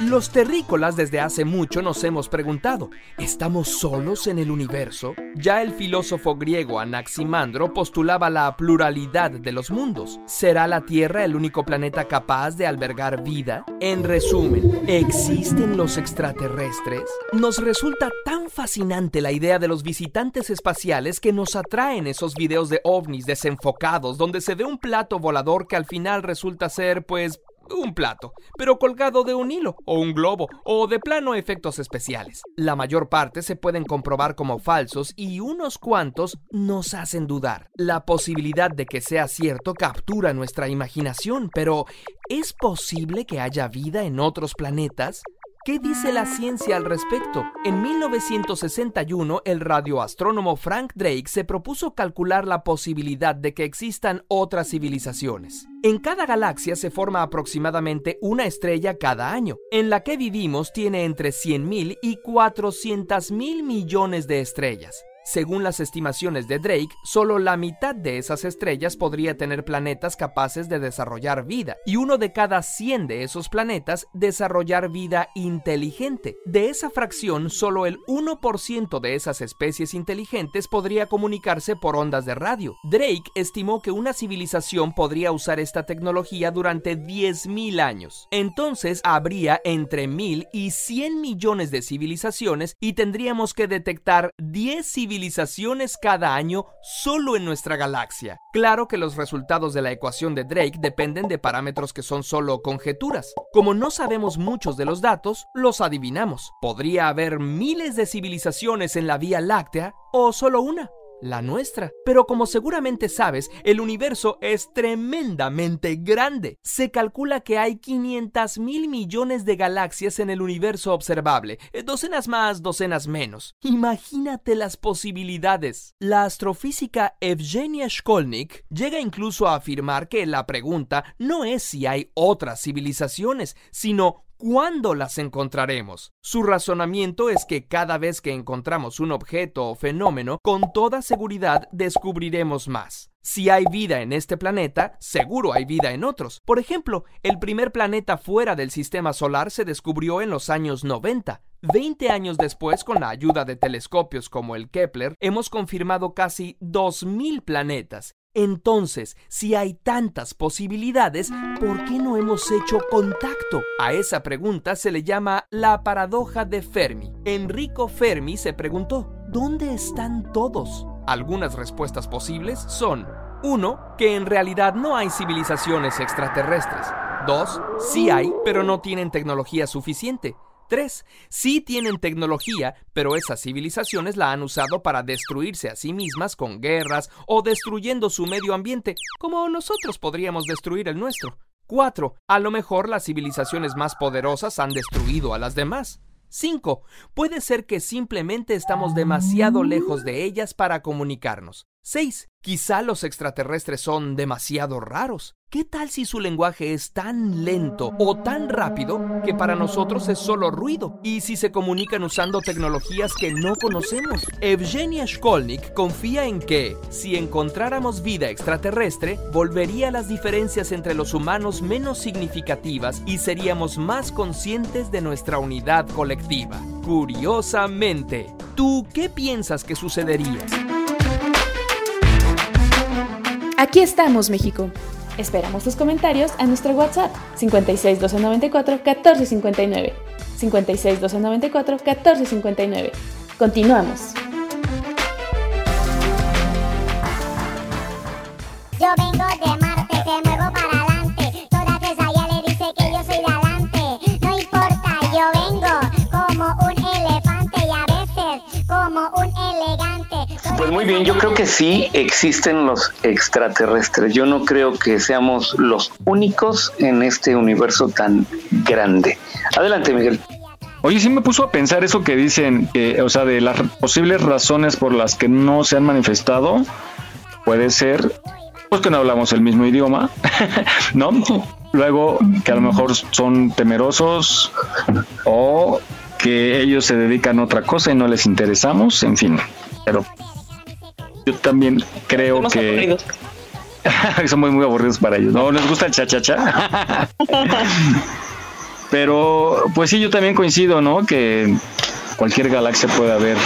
Los terrícolas desde hace mucho nos hemos preguntado, ¿estamos solos en el universo? Ya el filósofo griego Anaximandro postulaba la pluralidad de los mundos. ¿Será la Tierra el único planeta capaz de albergar vida? En resumen, ¿existen los extraterrestres? Nos resulta tan fascinante la idea de los visitantes espaciales que nos atraen esos videos de ovnis desenfocados donde se ve un plato volador que al final resulta ser, pues, un plato, pero colgado de un hilo, o un globo, o de plano efectos especiales. La mayor parte se pueden comprobar como falsos y unos cuantos nos hacen dudar. La posibilidad de que sea cierto captura nuestra imaginación, pero ¿es posible que haya vida en otros planetas? ¿Qué dice la ciencia al respecto? En 1961, el radioastrónomo Frank Drake se propuso calcular la posibilidad de que existan otras civilizaciones. En cada galaxia se forma aproximadamente una estrella cada año. En la que vivimos tiene entre 100.000 y 400.000 millones de estrellas. Según las estimaciones de Drake, solo la mitad de esas estrellas podría tener planetas capaces de desarrollar vida, y uno de cada 100 de esos planetas desarrollar vida inteligente. De esa fracción, solo el 1% de esas especies inteligentes podría comunicarse por ondas de radio. Drake estimó que una civilización podría usar esta tecnología durante 10.000 años. Entonces habría entre 1.000 y 100 millones de civilizaciones y tendríamos que detectar 10 civilizaciones cada año solo en nuestra galaxia. Claro que los resultados de la ecuación de Drake dependen de parámetros que son solo conjeturas. Como no sabemos muchos de los datos, los adivinamos. Podría haber miles de civilizaciones en la Vía Láctea o solo una la nuestra. Pero como seguramente sabes, el universo es tremendamente grande. Se calcula que hay 500 mil millones de galaxias en el universo observable, eh, docenas más, docenas menos. Imagínate las posibilidades. La astrofísica Evgenia Shkolnik llega incluso a afirmar que la pregunta no es si hay otras civilizaciones, sino ¿Cuándo las encontraremos? Su razonamiento es que cada vez que encontramos un objeto o fenómeno, con toda seguridad descubriremos más. Si hay vida en este planeta, seguro hay vida en otros. Por ejemplo, el primer planeta fuera del sistema solar se descubrió en los años 90. Veinte años después, con la ayuda de telescopios como el Kepler, hemos confirmado casi 2.000 planetas. Entonces, si hay tantas posibilidades, ¿por qué no hemos hecho contacto? A esa pregunta se le llama la paradoja de Fermi. Enrico Fermi se preguntó, ¿dónde están todos? Algunas respuestas posibles son 1. Que en realidad no hay civilizaciones extraterrestres. 2. Sí hay, pero no tienen tecnología suficiente. 3. Sí tienen tecnología, pero esas civilizaciones la han usado para destruirse a sí mismas con guerras o destruyendo su medio ambiente, como nosotros podríamos destruir el nuestro. 4. A lo mejor las civilizaciones más poderosas han destruido a las demás. 5. Puede ser que simplemente estamos demasiado lejos de ellas para comunicarnos. 6. Quizá los extraterrestres son demasiado raros. ¿Qué tal si su lenguaje es tan lento o tan rápido que para nosotros es solo ruido? ¿Y si se comunican usando tecnologías que no conocemos? Evgenia Shkolnik confía en que, si encontráramos vida extraterrestre, volvería las diferencias entre los humanos menos significativas y seríamos más conscientes de nuestra unidad colectiva. Curiosamente, ¿tú qué piensas que sucedería? Aquí estamos, México. Esperamos tus comentarios a nuestro WhatsApp 56 294 1459. 56 294 1459. Continuamos. Yo vengo de Pues muy bien, yo creo que sí existen los extraterrestres. Yo no creo que seamos los únicos en este universo tan grande. Adelante, Miguel. Oye, sí me puso a pensar eso que dicen, que, o sea, de las posibles razones por las que no se han manifestado, puede ser, pues que no hablamos el mismo idioma, ¿no? Luego, que a lo mejor son temerosos o que ellos se dedican a otra cosa y no les interesamos, en fin, pero yo también creo que aburridos. somos muy aburridos para ellos. No les gusta el cha-cha-cha. Pero, pues sí, yo también coincido, ¿no? Que cualquier galaxia puede haber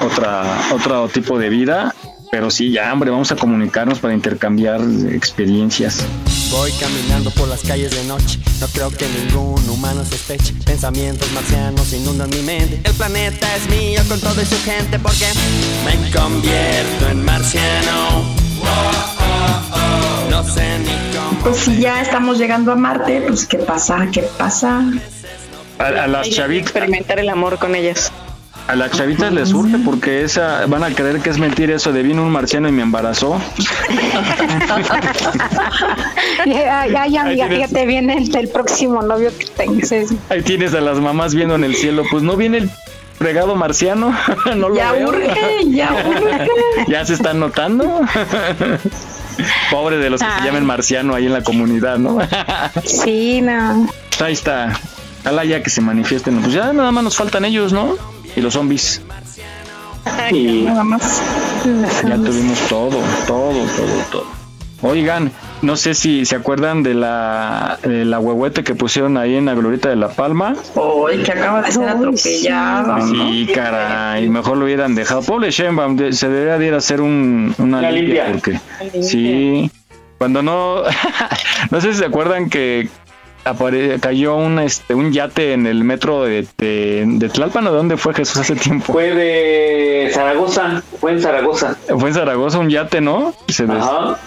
otra, otro tipo de vida. Pero sí, ya, hombre, vamos a comunicarnos para intercambiar experiencias. Voy caminando por las calles de noche. No creo que ningún humano sospeche. Pensamientos marcianos inundan mi mente. El planeta es mío con todo y su gente porque me convierto en marciano. No sé ni cómo. Pues si ya estamos llegando a Marte, pues ¿qué pasa? ¿Qué pasa? A, a las chavitas, experimentar el amor con ellas. A las chavitas les surge porque esa van a creer que es mentira eso de vino un marciano y me embarazó. Ay, amiga, fíjate bien el, el próximo novio que tengas. Ahí tienes a las mamás viendo en el cielo, pues no viene el fregado marciano, no lo Ya veo. urge, ya urge. ya se están notando. Pobre de los que Ay. se llamen marciano ahí en la comunidad, ¿no? Sí, no. Ahí está. Ojalá ya que se manifiesten. Pues ya nada más nos faltan ellos, ¿no? Y los zombies. Y nada más. Ya tuvimos todo, todo, todo, todo. Oigan, no sé si se acuerdan de la, de la huehuete que pusieron ahí en la glorieta de La Palma. Hoy que acaba de ser atropellado. ¿no? Sí, caray, mejor lo hubieran dejado. Pobre Sheinbaum, se debería de ir a hacer un, una Una limpia, limpia. porque sí, cuando no, no sé si se acuerdan que apare- cayó un este un yate en el metro de, de, de Tlalpan o de dónde fue Jesús hace tiempo. Fue de Zaragoza, fue en Zaragoza. Fue en Zaragoza un yate, ¿no? Y Se, des- Ajá.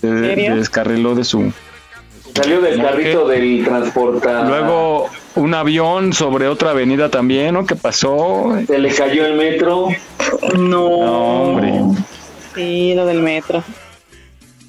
se descarriló de su. Salió del carrito del transporta. Luego un avión sobre otra avenida también, ¿no? ¿Qué pasó? se le cayó el metro. No. No, hombre. Sí, lo del metro.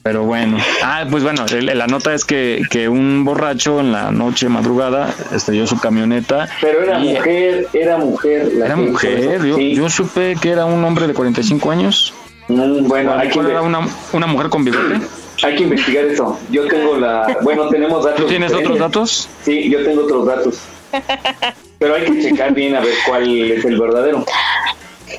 Pero bueno. Ah, pues bueno, la nota es que, que un borracho en la noche madrugada estrelló su camioneta. Pero era y- mujer, era mujer. la Era mujer. Yo, Sí. yo supe que era un hombre de 45 años. Mm, bueno, hay que ¿Cuál ver. era una, una mujer con bigote? Hay que investigar eso. Yo tengo la. Bueno, tenemos datos. ¿Tú tienes otros diferentes. datos? Sí, yo tengo otros datos. Pero hay que checar bien a ver cuál es el verdadero.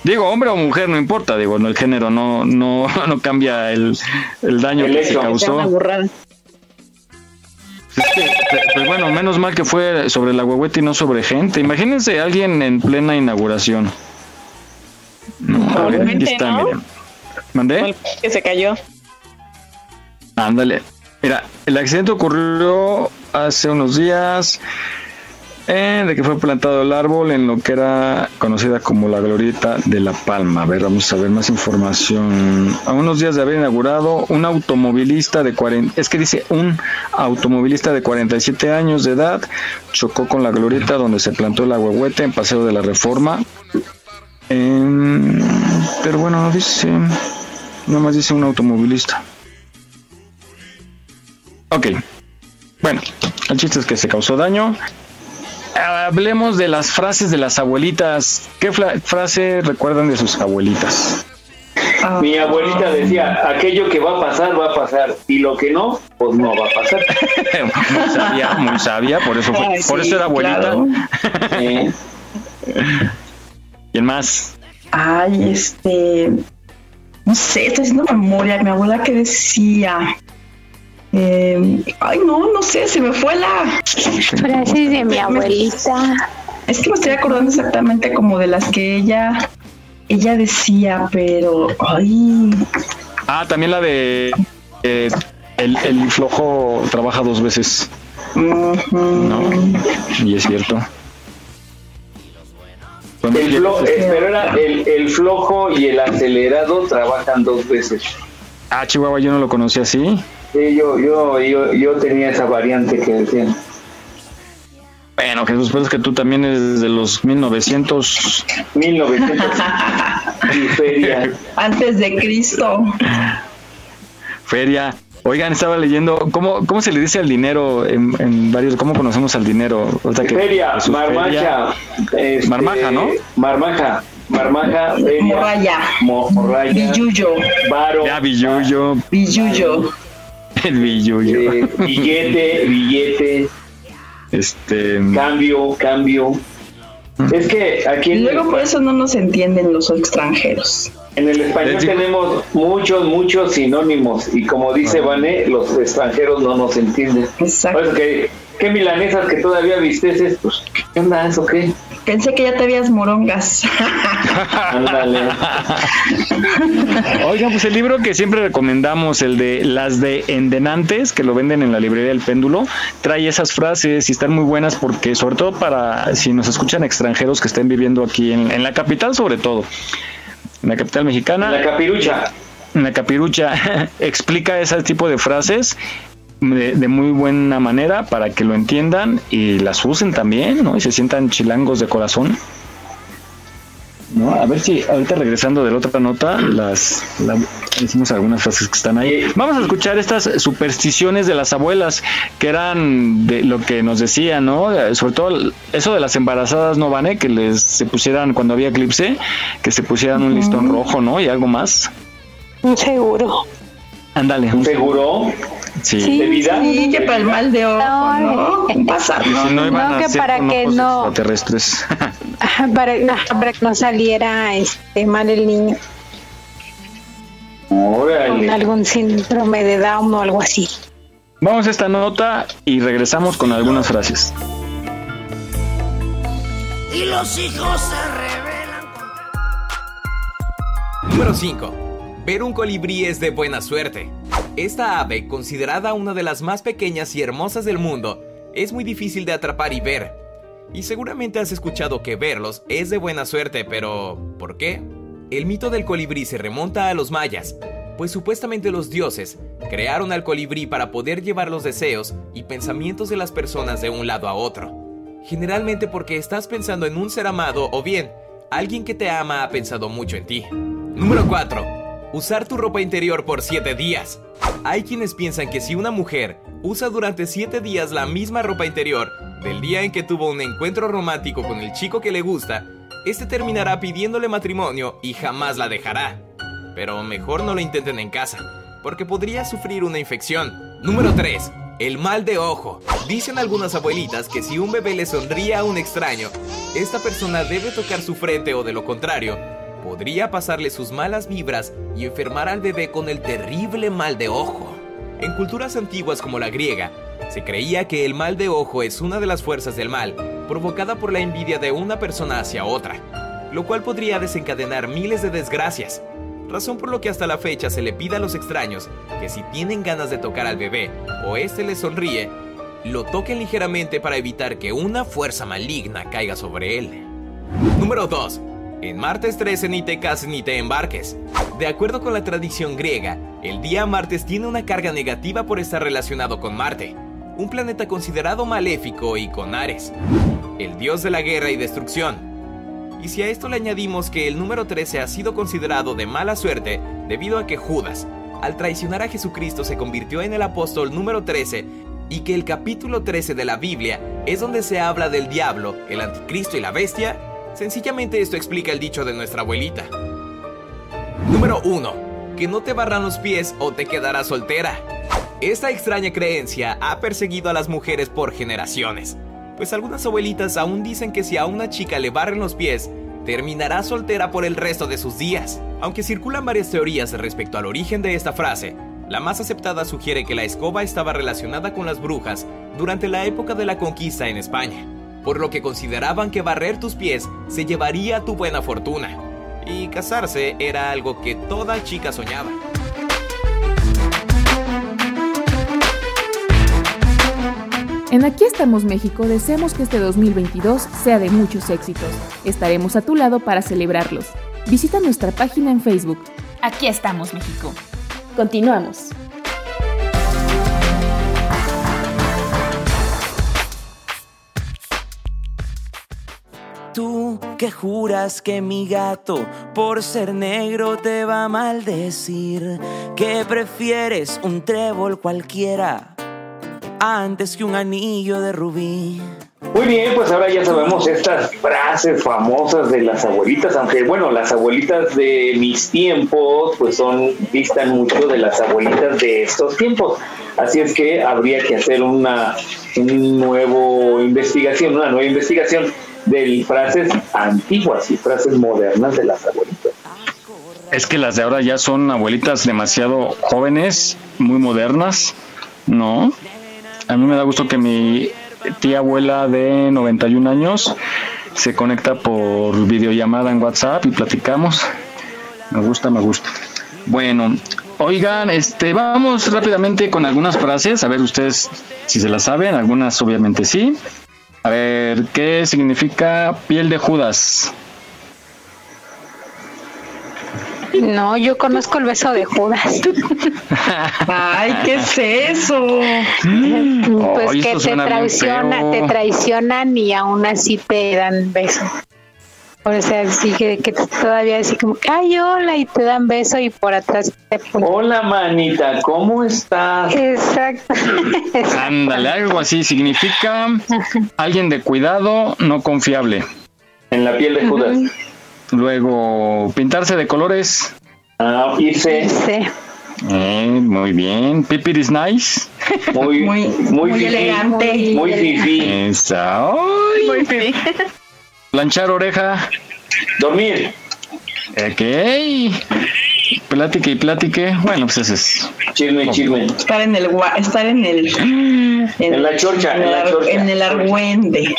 Digo, hombre o mujer, no importa, digo, no, el género no, no, no cambia el, el daño El que se causó. Pues bueno, menos mal que fue sobre la huehueta y no sobre gente. Imagínense alguien en plena inauguración. No, a ver, aquí Probablemente, está, ¿no? miren. ¿Mandé? Que se cayó. Ándale. Mira, el accidente ocurrió hace unos días eh, de que fue plantado el árbol en lo que era conocida como la glorieta de La Palma. A ver, vamos a ver más información. A unos días de haber inaugurado, un automovilista de 40, es que dice un automovilista de 47 años de edad chocó con la glorieta donde se plantó el agüehuete en Paseo de la Reforma. Em, pero bueno, no dice, nada más dice un automovilista. Ok. Bueno, el chiste es que se causó daño. Hablemos de las frases de las abuelitas. ¿Qué frase recuerdan de sus abuelitas? Mi abuelita decía, aquello que va a pasar, va a pasar. Y lo que no, pues no va a pasar. muy sabia, muy sabia, por eso fue, Ay, por sí, eso era abuelita. claro. ¿Quién más? Ay, este. No sé, estoy haciendo memoria. Mi abuela que decía. Eh, ay, no, no sé, se me fue la. Frases de mi abuelita. Es que me estoy acordando exactamente como de las que ella. Ella decía, pero. Ay. Ah, también la de eh, el, el flojo trabaja dos veces. No, y es cierto. el flo- eh, pero era el, el flojo y el acelerado trabajan dos veces. Ah, Chihuahua, yo no lo conocí así. Sí, yo, yo, yo, yo tenía esa variante que decían. Bueno, Jesús, pues es que tú también eres de los 1900. 1900 y feria. Antes de Cristo. Feria. Oigan, estaba leyendo, ¿cómo, cómo se le dice al dinero en, en varios, cómo conocemos al dinero? Ahorita que- Feria, Jesús, marmaja. este, Marmaja, ¿no? Marmaja. Marmaja, feria. Morraya. mo- morraya. Billuyo. Varo. Ya, billuyo. Billuyo. El billuyo. eh, billete, billete. Este. Cambio, cambio. Es que aquí Y en, luego por eso no nos entienden los extranjeros. en el español tenemos muchos, muchos sinónimos. Y como dice Vané, los extranjeros no nos entienden. Exacto. Pues que, ¿Qué milanesas que todavía vistes? Pues, ¿qué onda eso qué? Pensé que ya te habías morongas. Ándale. Oigan, pues el libro que siempre recomendamos, el de Las de Endenantes, que lo venden en la librería del péndulo, trae esas frases y están muy buenas porque, sobre todo para si nos escuchan extranjeros que estén viviendo aquí en, en la capital, sobre todo, en la capital mexicana. La capirucha. En la capirucha explica ese tipo de frases de, de muy buena manera para que lo entiendan y las usen también, ¿no? Y se sientan chilangos de corazón. ¿no? A ver si ahorita regresando de la otra nota, las la- decimos algunas frases que están ahí. Vamos a escuchar estas supersticiones de las abuelas, que eran de lo que nos decían, ¿no? Sobre todo eso de las embarazadas no van, ¿eh? que les se pusieran cuando había eclipse, que se pusieran un listón rojo, ¿no? Y algo más. Un seguro. Ándale. ¿Un seguro? Sí. ¿De vida? Sí, que para el mal de ojo, ¿no? No iban No, a que para que no- extraterrestres. Para, que no saliera este mal el niño con algún síndrome de Down o algo así. Vamos a esta nota y regresamos con algunas frases. Y los hijos se rebelan. Número 5. Ver un colibrí es de buena suerte. Esta ave, considerada una de las más pequeñas y hermosas del mundo, es muy difícil de atrapar y ver. Y seguramente has escuchado que verlos es de buena suerte, pero ¿por qué? El mito del colibrí se remonta a los mayas, pues supuestamente los dioses crearon al colibrí para poder llevar los deseos y pensamientos de las personas de un lado a otro. Generalmente porque estás pensando en un ser amado o bien, alguien que te ama ha pensado mucho en ti. Número 4. Usar tu ropa interior por 7 días. Hay quienes piensan que si una mujer usa durante 7 días la misma ropa interior del día en que tuvo un encuentro romántico con el chico que le gusta, este terminará pidiéndole matrimonio y jamás la dejará. Pero mejor no lo intenten en casa, porque podría sufrir una infección. Número 3. El mal de ojo. Dicen algunas abuelitas que si un bebé le sonríe a un extraño, esta persona debe tocar su frente o de lo contrario, podría pasarle sus malas vibras y enfermar al bebé con el terrible mal de ojo. En culturas antiguas como la griega, se creía que el mal de ojo es una de las fuerzas del mal, provocada por la envidia de una persona hacia otra, lo cual podría desencadenar miles de desgracias, razón por lo que hasta la fecha se le pide a los extraños que si tienen ganas de tocar al bebé o éste les sonríe, lo toquen ligeramente para evitar que una fuerza maligna caiga sobre él. Número 2. En martes 13 ni te cases ni te embarques. De acuerdo con la tradición griega, el día martes tiene una carga negativa por estar relacionado con Marte, un planeta considerado maléfico y con Ares, el dios de la guerra y destrucción. Y si a esto le añadimos que el número 13 ha sido considerado de mala suerte debido a que Judas, al traicionar a Jesucristo, se convirtió en el apóstol número 13 y que el capítulo 13 de la Biblia es donde se habla del diablo, el anticristo y la bestia, sencillamente esto explica el dicho de nuestra abuelita. Número 1. Que no te barran los pies o te quedarás soltera. Esta extraña creencia ha perseguido a las mujeres por generaciones, pues algunas abuelitas aún dicen que si a una chica le barren los pies, terminará soltera por el resto de sus días. Aunque circulan varias teorías respecto al origen de esta frase, la más aceptada sugiere que la escoba estaba relacionada con las brujas durante la época de la conquista en España, por lo que consideraban que barrer tus pies se llevaría tu buena fortuna, y casarse era algo que toda chica soñaba. En Aquí estamos México deseamos que este 2022 sea de muchos éxitos. Estaremos a tu lado para celebrarlos. Visita nuestra página en Facebook. Aquí estamos México. Continuamos. Tú que juras que mi gato por ser negro te va a maldecir, que prefieres un trébol cualquiera antes que un anillo de rubí. Muy bien, pues ahora ya sabemos estas frases famosas de las abuelitas, aunque bueno, las abuelitas de mis tiempos pues son distan mucho de las abuelitas de estos tiempos. Así es que habría que hacer una, un nuevo investigación, una nueva investigación de frases antiguas y frases modernas de las abuelitas. Es que las de ahora ya son abuelitas demasiado jóvenes, muy modernas, ¿no? A mí me da gusto que mi tía abuela de 91 años se conecta por videollamada en WhatsApp y platicamos. Me gusta, me gusta. Bueno, oigan, este, vamos rápidamente con algunas frases, a ver ustedes si se las saben, algunas obviamente sí. A ver, ¿qué significa piel de Judas? No, yo conozco el beso de Judas. Ay, ¿qué es eso? Pues que te suena bien traiciona, feo. te traicionan y aún así te dan beso. O sea, sí que, que todavía así como, ay, hola, y te dan beso y por atrás te ponen. Hola, manita, ¿cómo estás? Exacto. Ándale, algo así significa alguien de cuidado, no confiable. En la piel de Judas. Luego, pintarse de colores. Ah, irse. Eh, muy bien. Pipir is nice. Muy, muy, muy fifí. elegante. Muy. Ay. Muy feliz. Planchar oreja. Dormir. Ok. Plática y plátique. Bueno, pues ese es. Chisme, chisme. Estar en el gua- estar en el En la chorcha, en la chorcha. en el argüende.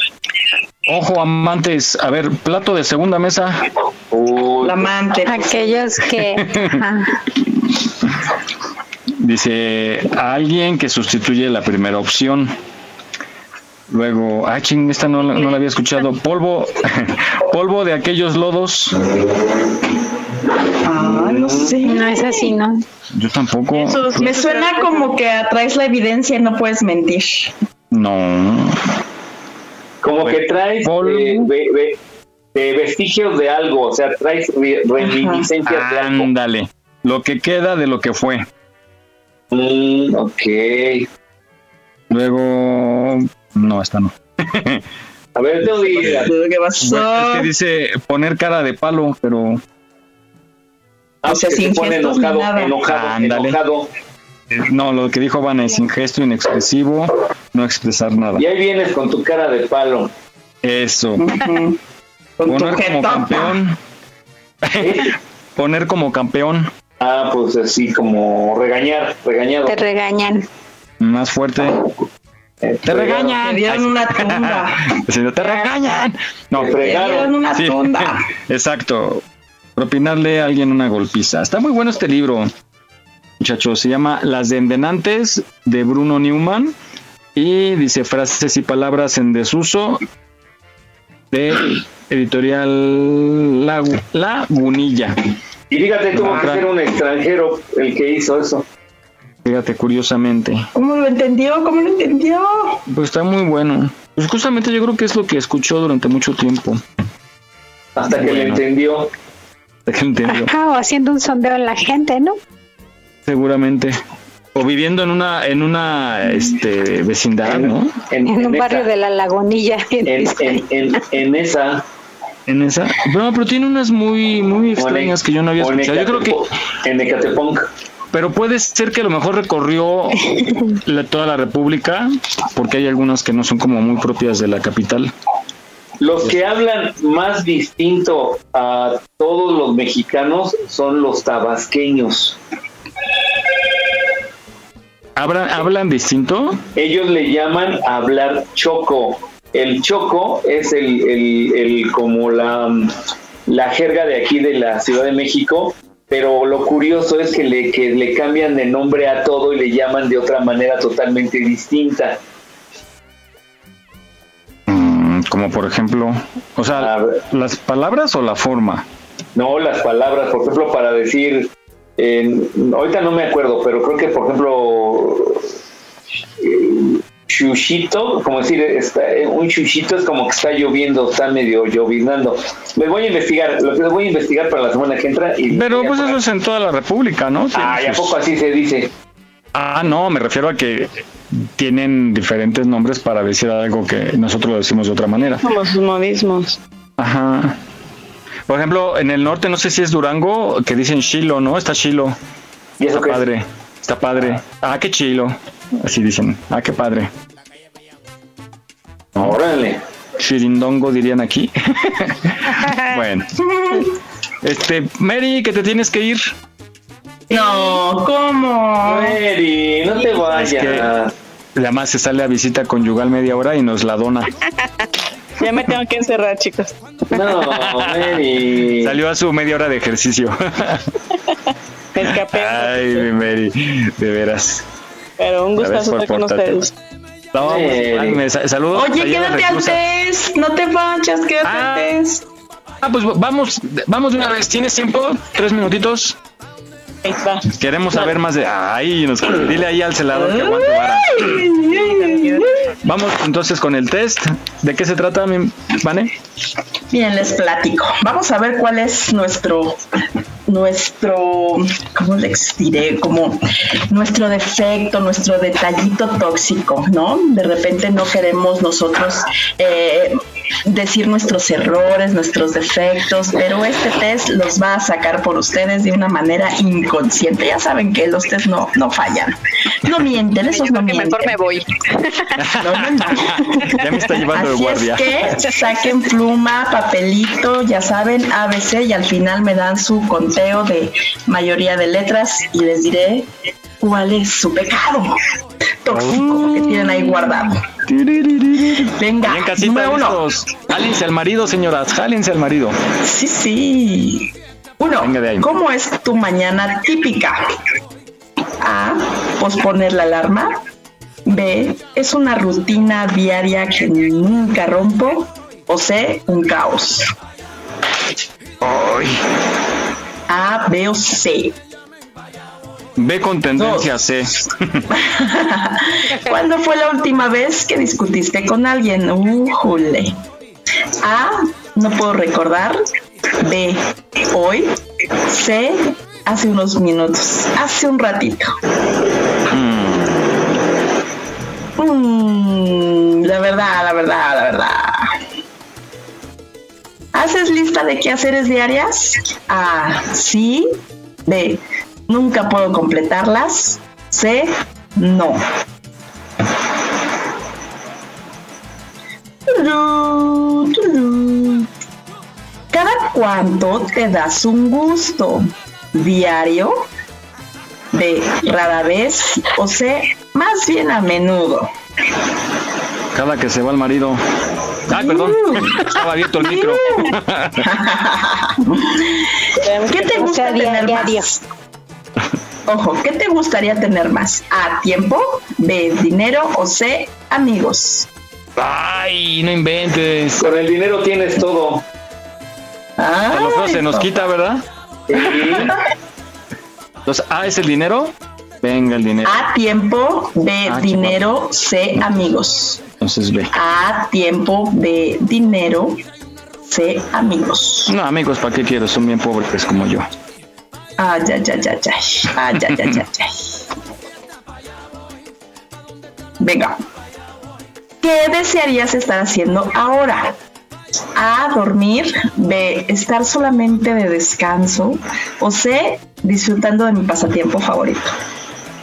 Ojo, amantes. A ver, plato de segunda mesa. La amante. Aquellos que. Dice a alguien que sustituye la primera opción. Luego, ah, ching, esta no, la- no la había escuchado. Polvo, polvo de aquellos lodos. Ah, no sé. No es así, ¿no? Yo tampoco. Me suena como que atraes la evidencia y no puedes mentir. No. Como que traes eh, ve- ve- eh, vestigios de algo, o sea, traes re- reminiscencias de algo. Ándale. Lo que queda de lo que fue. Mm, ok. Luego, no, esta no. A ver, te diga. ¿Qué pasó? Bueno, es que dice poner cara de palo, pero Ah, O sea, que se sin pone enojado, nada. enojado, Ándale. enojado. No, lo que dijo Van es sin gesto inexpresivo, no expresar nada. Y ahí vienes con tu cara de palo. Eso. Con tu Poner como campeón. Poner como campeón. Ah, pues así como regañar, regañado. Te regañan. Más fuerte. Te regañan. Te dieron una tunda. Diciendo, te regañan. No, Te dieron una Sí. tunda. Exacto. Propinarle a alguien una golpiza. Está muy bueno este libro, muchachos. Se llama Las Dendenantes de Bruno Newman. Y dice frases y palabras en desuso de editorial Lagu- Lagunilla. Y fíjate, tuvo que ser un extranjero el que hizo eso. Fíjate, curiosamente. ¿Cómo lo entendió? ¿Cómo lo entendió? Pues está muy bueno. Pues justamente yo creo que es lo que escuchó durante mucho tiempo. Hasta que Bueno. entendió. Hasta que entendió. Ajá, o haciendo un sondeo en la gente, ¿no? Seguramente. O viviendo en una, en una este, vecindad, ¿no? En, En un esa- barrio de la lagunilla. en, en, en, en esa. En esa. Pero, pero tiene unas muy, muy extrañas que yo no había escuchado. Yo creo que. En Ecatepunk. Pero puede ser que a lo mejor recorrió la- toda la República, porque hay algunas que no son como muy propias de la capital. Los que hablan más distinto a todos los mexicanos son los tabasqueños. ¿Hablan, ¿hablan distinto? Ellos le llaman hablar choco. El choco es el, el, el- como la, la jerga de aquí de la Ciudad de México, pero lo curioso es que le, que le cambian de nombre a todo y le llaman de otra manera totalmente distinta. Mm, como por ejemplo, o sea, las palabras o la forma. No, las palabras, por ejemplo, para decir, eh, ahorita no me acuerdo, pero creo que, por ejemplo, eh, chuchito, como decir, está- eh, un chuchito es como que está lloviendo, está medio lloviznando. Les voy a investigar, lo que les voy a investigar para la semana que entra. Y Pero pues eso es en toda la República, ¿no? Ah, ¿y a Tiene poco así se dice? Ah, no, me refiero a que tienen diferentes nombres para decir algo que nosotros lo decimos de otra manera. Como sus modismos. Ajá. Por ejemplo, en el norte, no sé si es Durango, que dicen chilo, ¿no? Está chilo. ¿Y eso está qué es? padre. Está padre. Ah, qué chilo. Así dicen. Ah, qué padre. Órale. Chirindongo dirían aquí. bueno. Este, Mary, que te tienes que ir. No, ¿cómo? Mary, no te Es vayas. que además se sale a visita conyugal media hora y nos la dona. Ya me tengo que encerrar, chicos. No, Mary. Salió a su media hora de ejercicio. Escapé. Ay, mi Mary, de veras. Pero un gustazo estar con ustedes. No, pues, sa- saludos. Oye, quédate antes. No te vayas, quédate antes. Ah, pues vamos, vamos de una vez. ¿Tienes tiempo? ¿Tres minutitos? Ahí está. Queremos saber más de. Ay, nos... dile ahí al celador que aguante vara. Vamos entonces con el test. ¿De qué se trata, Vane? Bien, les platico. Vamos a ver cuál es nuestro, nuestro, ¿cómo les diré? Como nuestro defecto, nuestro detallito tóxico, ¿no? De repente no queremos nosotros eh, decir nuestros errores, nuestros defectos, pero este test los va a sacar por ustedes de una manera inconsciente. Ya saben que los test no, no fallan. No mienten, esos no mienten. Mejor me voy. Ya me está llevando de Así guardia. es que saquen pluma, papelito, ya saben, ABC y al final me dan su conteo de mayoría de letras y les diré cuál es su pecado tóxico que tienen ahí guardado. Venga, casita, número uno. Jálense al marido, señoras. Jálense al marido. Sí, sí. Uno. ¿cómo es tu mañana típica? A, posponer la alarma. B, es una rutina diaria que nunca rompo. O C, un caos. Ay. A, B o C. Ve con tendencia C. ¿Cuándo fue la última vez que discutiste con alguien? Ujule. A, no puedo recordar. B, hoy. C, hace unos minutos. Hace un ratito. Mm, la verdad, la verdad, la verdad. ¿Haces lista de quehaceres diarias? A, sí. B. Nunca puedo completarlas. C. No. ¿Cada cuánto te das un gusto? ¿Diario? B. Rara vez. O C. Más bien a menudo. Cada que se va el marido. Ah, perdón. Estaba abierto el micro. ¿Qué te gusta tener más? Ojo, ¿qué te gustaría tener más? A, tiempo, B, dinero o C, amigos. Ay, no inventes. Con el dinero tienes todo. A lo feo se nos quita, ¿verdad? Entonces, A es el dinero. Venga, el dinero. A, tiempo, B, Ah, dinero, C, amigos. Entonces ve. A, tiempo, B, dinero, C, amigos. No, amigos, ¿para qué quiero? Son bien pobres como yo. Ya, ya, ya. Ah, ya, ya, ya, ya. Venga. ¿Qué desearías estar haciendo ahora? A, dormir. B, estar solamente de descanso. O C, disfrutando de mi pasatiempo favorito.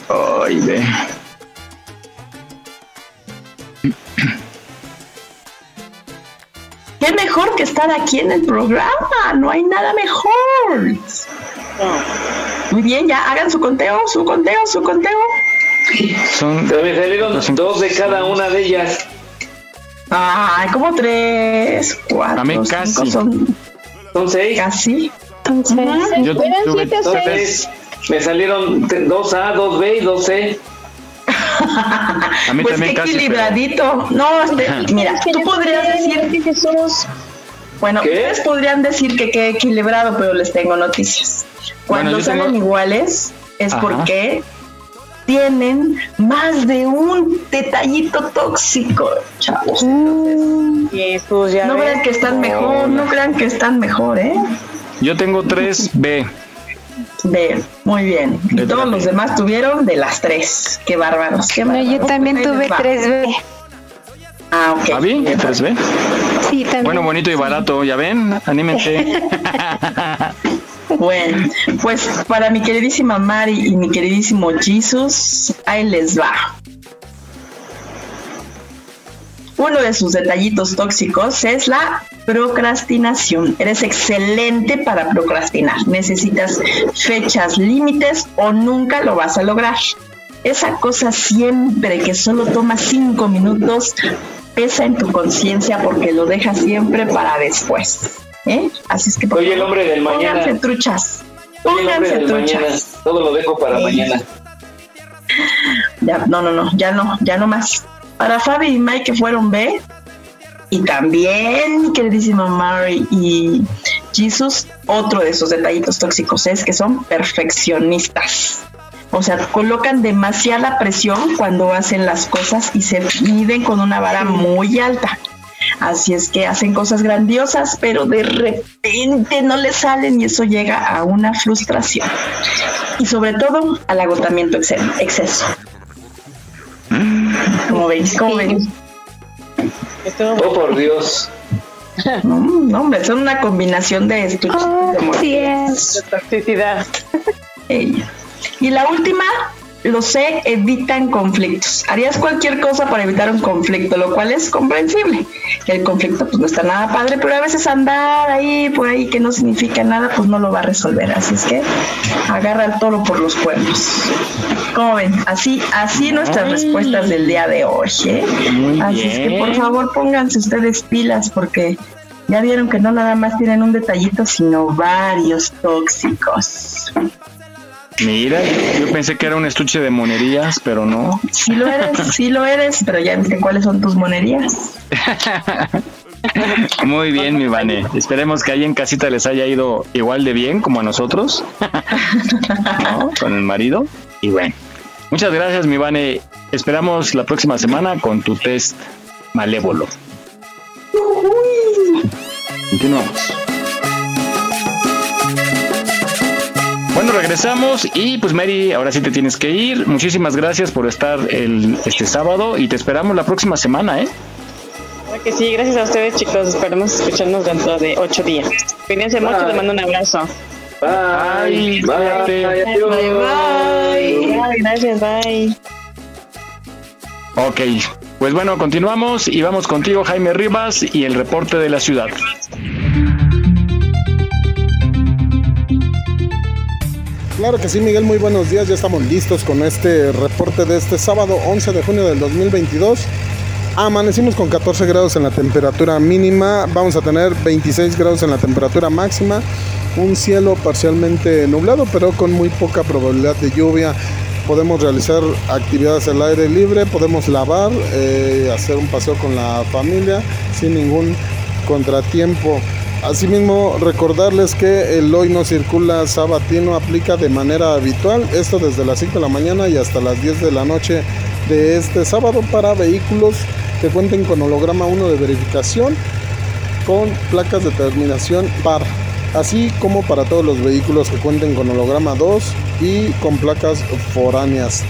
Ay, ve. ¿Qué mejor que estar aquí en el programa? No hay nada mejor. Muy bien, ya hagan su conteo, su conteo, su conteo. Son. Me salieron dos de cada una de ellas. Ay, como tres, cuatro. A mí cinco, casi. Son, Son seis. casi. Yo Eran tuve siete o tres. seis. Me salieron dos A, dos B y dos C. A mí pues también qué casi. pero- equilibradito. No, este, mira, tú podrías decir que somos. Bueno, ¿Qué? ustedes podrían decir que qué equilibrado, pero les tengo noticias. Cuando Bueno, salen tengo- iguales es Ajá. porque tienen más de un detallito tóxico, chavos. ya no ves. crean que están mejor, no crean que están mejor, ¿eh? Yo tengo tres B. De, muy bien. Y todos los demás tuvieron de las tres. Qué bárbaros, qué bárbaros. yo también tuve les va. 3B. Ah, ok. ¿Fabi? ¿Tres B? Sí, también. Bueno, bonito y barato, ya ven, anímense. Bueno, pues para mi queridísima Mari y mi queridísimo Jesus, ahí les va. Uno de sus detallitos tóxicos es la procrastinación. Eres excelente para procrastinar. Necesitas fechas límites o nunca lo vas a lograr. Esa cosa siempre que solo toma cinco minutos pesa en tu conciencia porque lo dejas siempre para después. ¿eh? Así es que Soy el hombre del mañana. Pónganse truchas. Pónganse mañana. truchas. Todo lo dejo para mañana. Ya, no, no, no, ya no, ya no más. Para Fabi y Mike que fueron B, y también mi queridísima Mary y Jesus, otro de esos detallitos tóxicos es que son perfeccionistas. O sea, colocan demasiada presión cuando hacen las cosas y se miden con una vara muy alta. Así es que hacen cosas grandiosas, pero de repente no les salen y eso llega a una frustración. Y sobre todo al agotamiento exce- exceso. ¿Cómo veis? Oh, por Dios. No, no, hombre, son una combinación de estuches de Así De toxicidad. Ella. Y la última, lo sé, evitan conflictos. Harías cualquier cosa para evitar un conflicto, lo cual es comprensible. El conflicto pues no está nada padre, pero a veces andar ahí por ahí que no significa nada, pues no lo va a resolver. Así es que agarra el toro por los cuernos. ¿Cómo ven? Así, así nuestras respuestas del día de hoy. ¿eh? Así es que por favor pónganse ustedes pilas porque ya vieron que no nada más tienen un detallito, sino varios tóxicos. Mira, yo pensé que era un estuche de monerías, pero no. Sí lo eres, sí lo eres, pero ya viste cuáles son tus monerías. Muy bien, mi Vane. Esperemos que ahí en casita les haya ido igual de bien como a nosotros. ¿No? Con el marido. Y bueno. Muchas gracias, mi Vane. Esperamos la próxima semana con tu test malévolo. Continuamos. Bueno, regresamos y pues Mary, ahora sí te tienes que ir. Muchísimas gracias por estar el, este sábado y te esperamos la próxima semana, ¿eh? Claro que sí, gracias a ustedes chicos. Esperemos escucharnos dentro de ocho días. Cuídense mucho, Bye. les mando un abrazo. Bye. Bye. Bye, bye. Ay, gracias, bye. Ok, pues bueno, continuamos y vamos contigo Jaime Rivas y el reporte de la ciudad. Claro que sí, Miguel, muy buenos días. Ya estamos listos con este reporte de este sábado 11 de junio del 2022. Amanecimos con 14 grados en la temperatura mínima, vamos a tener 26 grados en la temperatura máxima, un cielo parcialmente nublado pero con muy poca probabilidad de lluvia. Podemos realizar actividades al aire libre, podemos lavar, eh, hacer un paseo con la familia sin ningún contratiempo. Asimismo, recordarles que el hoy no circula sabatino aplica de manera habitual, esto desde las 5 de la mañana y hasta las 10 de la noche de este sábado para vehículos que cuenten con holograma 1 de verificación con placas de terminación par, así como para todos los vehículos que cuenten con holograma 2 y con placas foráneas.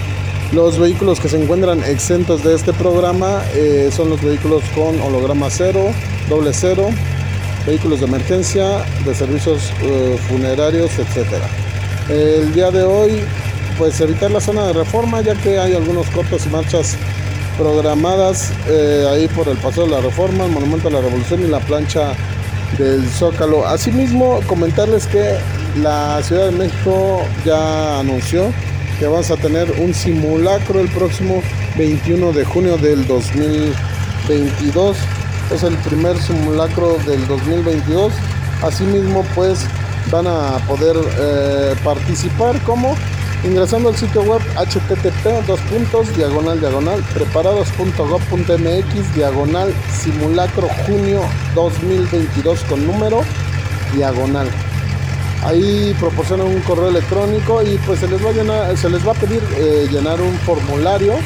Los vehículos que se encuentran exentos de este programa eh, son los vehículos con holograma 0, doble 0, vehículos de emergencia, de servicios eh, funerarios, etc. El día de hoy, pues evitar la zona de reforma, ya que hay algunos cortes y marchas programadas eh, ahí por el Paseo de la Reforma, el Monumento a la Revolución y la plancha del Zócalo. Asimismo, comentarles que la Ciudad de México ya anunció que vamos a tener un simulacro el próximo 21 de junio del 2022. Es el primer simulacro del 2022. Asimismo, pues van a poder eh, participar como ingresando al sitio web http dos puntos diagonal diagonal preparados.gov.mx diagonal simulacro junio 2022 con número diagonal ahí proporcionan un correo electrónico y pues se les va a llenar, se les va a pedir eh, llenar un formulario eh,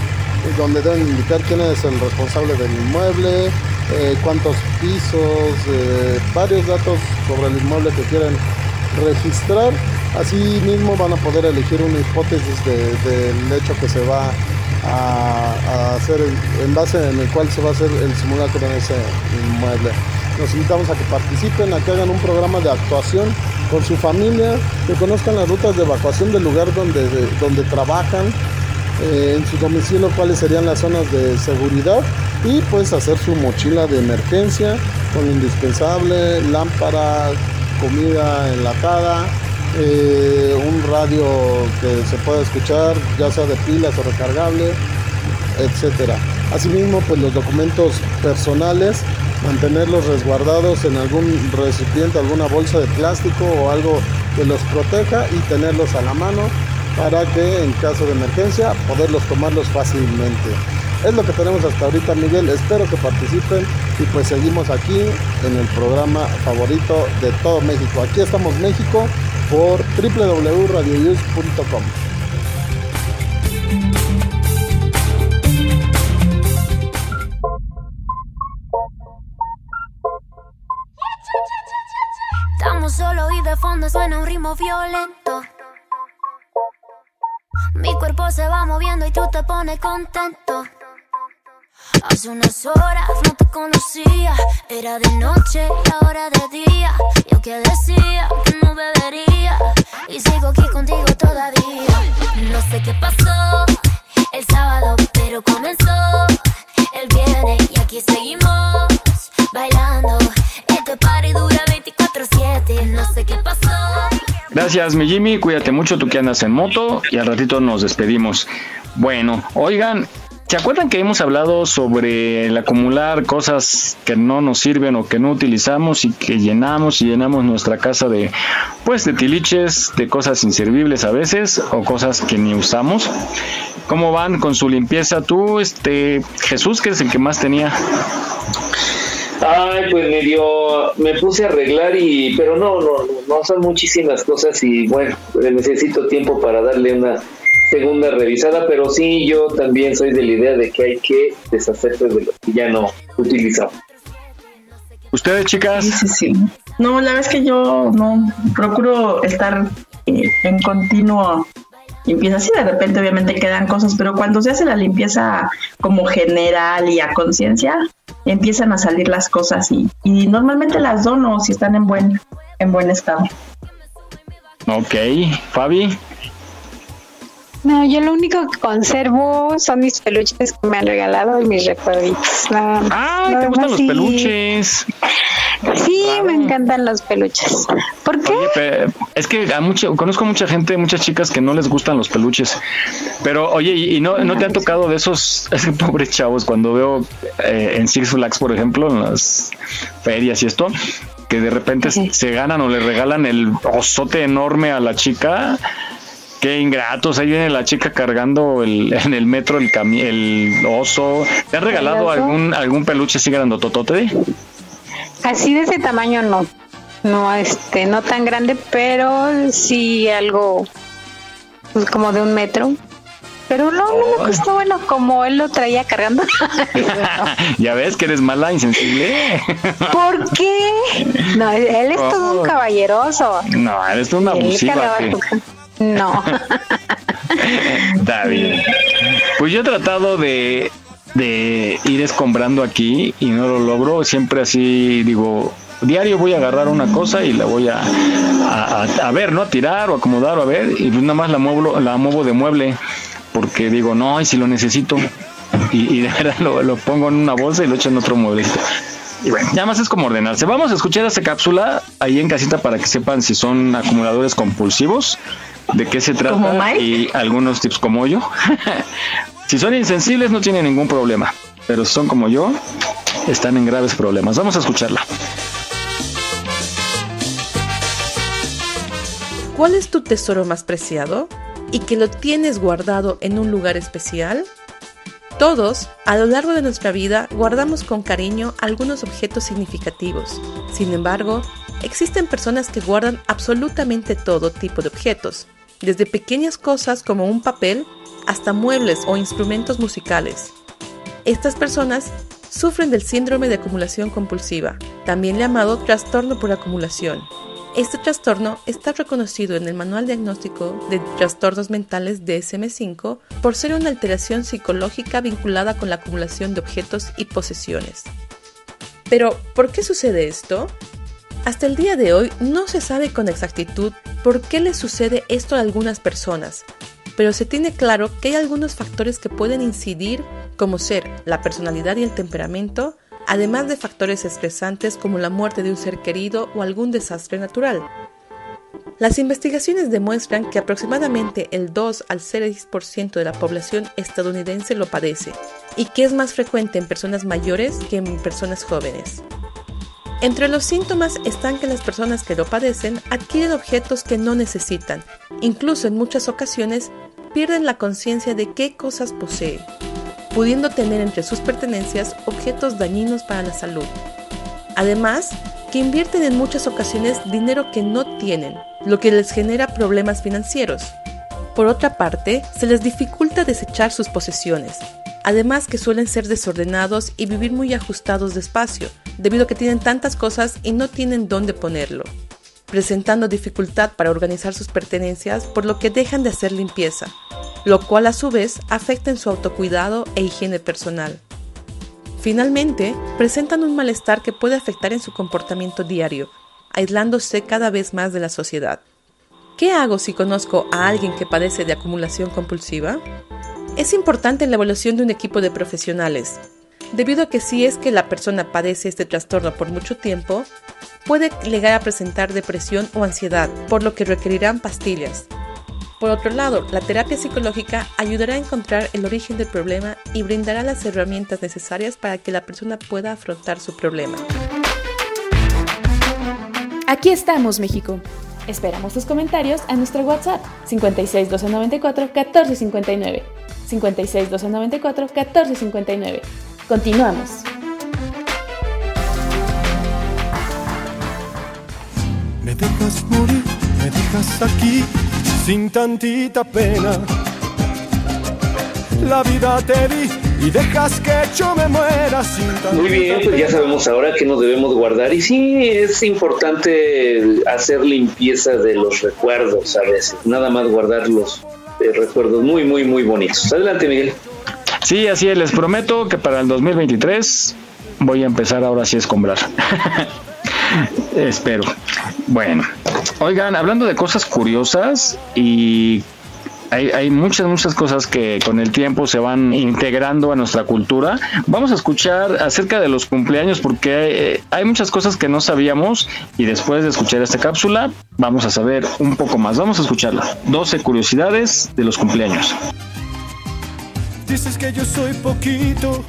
donde deben indicar quién es el responsable del inmueble eh, cuántos pisos eh, varios datos sobre el inmueble que quieren registrar Así mismo van a poder elegir una hipótesis de- del hecho que se va a, hacer, en- en base en el cual se va a hacer el simulacro en ese inmueble. Los invitamos a que participen, a que hagan un programa de actuación con su familia, que conozcan las rutas de evacuación del lugar donde, donde trabajan, eh, en su domicilio cuáles serían las zonas de seguridad y pues hacer su mochila de emergencia con indispensable, lámpara, comida enlatada, eh, un radio que se pueda escuchar, ya sea de pilas o recargable, etcétera. Asimismo, pues los documentos personales, mantenerlos resguardados en algún recipiente, alguna bolsa de plástico o algo que los proteja y tenerlos a la mano para que en caso de emergencia poderlos tomarlos fácilmente. Es lo que tenemos hasta ahorita, Miguel. Espero que participen y pues seguimos aquí en el programa favorito de todo México. Aquí estamos México por www.radioyus.com. Estamos solos y de fondo suena un ritmo violento. Cuerpo se va moviendo y tú te pones contento. Hace unas horas no te conocía, era de noche y ahora de día. Yo que decía que no bebería y sigo aquí contigo todavía. No sé qué pasó el sábado, pero comenzó el viernes y aquí seguimos bailando. Este party dura 24/7, no sé qué pasó. Gracias, mi Jimmy. Cuídate mucho, tú que andas en moto. Y al ratito nos despedimos. Bueno, oigan, ¿se acuerdan que hemos hablado sobre el acumular cosas que no nos sirven o que no utilizamos y que llenamos y llenamos nuestra casa de, pues, de tiliches, de cosas inservibles a veces o cosas que ni usamos? ¿Cómo van con su limpieza? Tú, este, Jesús, que es el que más tenía. Ay, pues medio me puse a arreglar y pero no, no, no, son muchísimas cosas y bueno, pues, necesito tiempo para darle una segunda revisada, pero sí yo también soy de la idea de que hay que deshacerse de lo que ya no utilizamos. ¿Ustedes, chicas? Sí, sí, sí. No, la verdad es que yo no procuro estar eh, en continuo limpieza. Sí, de repente obviamente quedan cosas, pero cuando se hace la limpieza como general y a conciencia, empiezan a salir las cosas y, y normalmente las dono si están en buen, en buen estado. Ok, Fabi. No, yo lo único que conservo son mis peluches que me han regalado y mis recuerditos. Más. Ah, ¿te gustan los sí. peluches? Sí, me encantan los peluches. ¿Por qué? Oye, pe- es que a mucha, conozco mucha gente, muchas chicas que no les gustan los peluches. Pero, oye, ¿y y no, no te han tocado de esos es que pobres chavos cuando veo eh, en Six Flags, por ejemplo, en las ferias y esto, que de repente se ganan o le regalan el osote enorme a la chica? Qué ingratos, ahí viene la chica cargando el, en el metro el, cami- el oso. ¿Te han regalado algún algún peluche así grandototote? Así de ese tamaño no. No, este, no tan grande, pero sí algo pues, como de un metro. Pero no, no me costó bueno como él lo traía cargando. ya ves que eres mala, insensible. ¿Por qué? No, él es todo un caballeroso. No, eres una abusiva. No. Está bien. Pues yo he tratado de, de ir escombrando aquí y no lo logro. Siempre así digo, diario voy a agarrar una cosa y la voy a, a, a- a ver, ¿no? A tirar o acomodar o a ver. Y pues nada más la muevo, la muevo de mueble porque digo, no, y si lo necesito. Y, y de verdad lo, lo pongo en una bolsa y lo echo en otro mueblecito. Y bueno, ya más es como ordenarse. Vamos a escuchar esta cápsula ahí en casita para que sepan si son acumuladores compulsivos, de qué se trata y algunos tips como yo. si son insensibles no tienen ningún problema, pero si son como yo, están en graves problemas. Vamos a escucharla. ¿Cuál es tu tesoro más preciado? ¿Y que lo tienes guardado en un lugar especial? Todos, a lo largo de nuestra vida, guardamos con cariño algunos objetos significativos. Sin embargo, existen personas que guardan absolutamente todo tipo de objetos, desde pequeñas cosas como un papel hasta muebles o instrumentos musicales. Estas personas sufren del síndrome de acumulación compulsiva, también llamado trastorno por acumulación. Este trastorno está reconocido en el Manual Diagnóstico de Trastornos Mentales DSM-5 por ser una alteración psicológica vinculada con la acumulación de objetos y posesiones. Pero, ¿por qué sucede esto? Hasta el día de hoy no se sabe con exactitud por qué le sucede esto a algunas personas, pero se tiene claro que hay algunos factores que pueden incidir, como ser la personalidad y el temperamento, además de factores estresantes como la muerte de un ser querido o algún desastre natural. Las investigaciones demuestran que aproximadamente el 2 al 6% de la población estadounidense lo padece y que es más frecuente en personas mayores que en personas jóvenes. Entre los síntomas están que las personas que lo padecen adquieren objetos que no necesitan, incluso en muchas ocasiones pierden la conciencia de qué cosas poseen, pudiendo tener entre sus pertenencias objetos dañinos para la salud. Además, que invierten en muchas ocasiones dinero que no tienen, lo que les genera problemas financieros. Por otra parte, se les dificulta desechar sus posesiones, además que suelen ser desordenados y vivir muy ajustados de espacio, debido a que tienen tantas cosas y no tienen dónde ponerlo, presentando dificultad para organizar sus pertenencias por lo que dejan de hacer limpieza, lo cual a su vez afecta en su autocuidado e higiene personal. Finalmente, presentan un malestar que puede afectar en su comportamiento diario, aislándose cada vez más de la sociedad. ¿Qué hago si conozco a alguien que padece de acumulación compulsiva? Es importante la evaluación de un equipo de profesionales, debido a que si es que la persona padece este trastorno por mucho tiempo, puede llegar a presentar depresión o ansiedad, por lo que requerirán pastillas. Por otro lado, la terapia psicológica ayudará a encontrar el origen del problema y brindará las herramientas necesarias para que la persona pueda afrontar su problema. Aquí estamos, México. Esperamos tus comentarios a nuestro WhatsApp 56 294 1459. 56 294 1459. Continuamos. Me dejas morir, me dejas aquí sin tantita pena. La vida te di y dejas que yo me muera sin tantita Muy bien, pues ya sabemos ahora que nos debemos guardar y sí es importante hacer limpieza de los recuerdos a veces, nada más guardar los eh, recuerdos muy, muy, muy bonitos. Adelante, Miguel. Sí, así es, les prometo que para el 2023 voy a empezar ahora sí a escombrar. Espero. Bueno, Oigan, hablando de cosas curiosas y hay, muchas, muchas cosas que con el tiempo se van integrando a nuestra cultura. Vamos a escuchar acerca de los cumpleaños porque hay, eh, hay, muchas cosas que no sabíamos y después de escuchar esta cápsula vamos a saber un poco más. Vamos a escucharla. 12 curiosidades de los cumpleaños. Dices que yo soy poquito,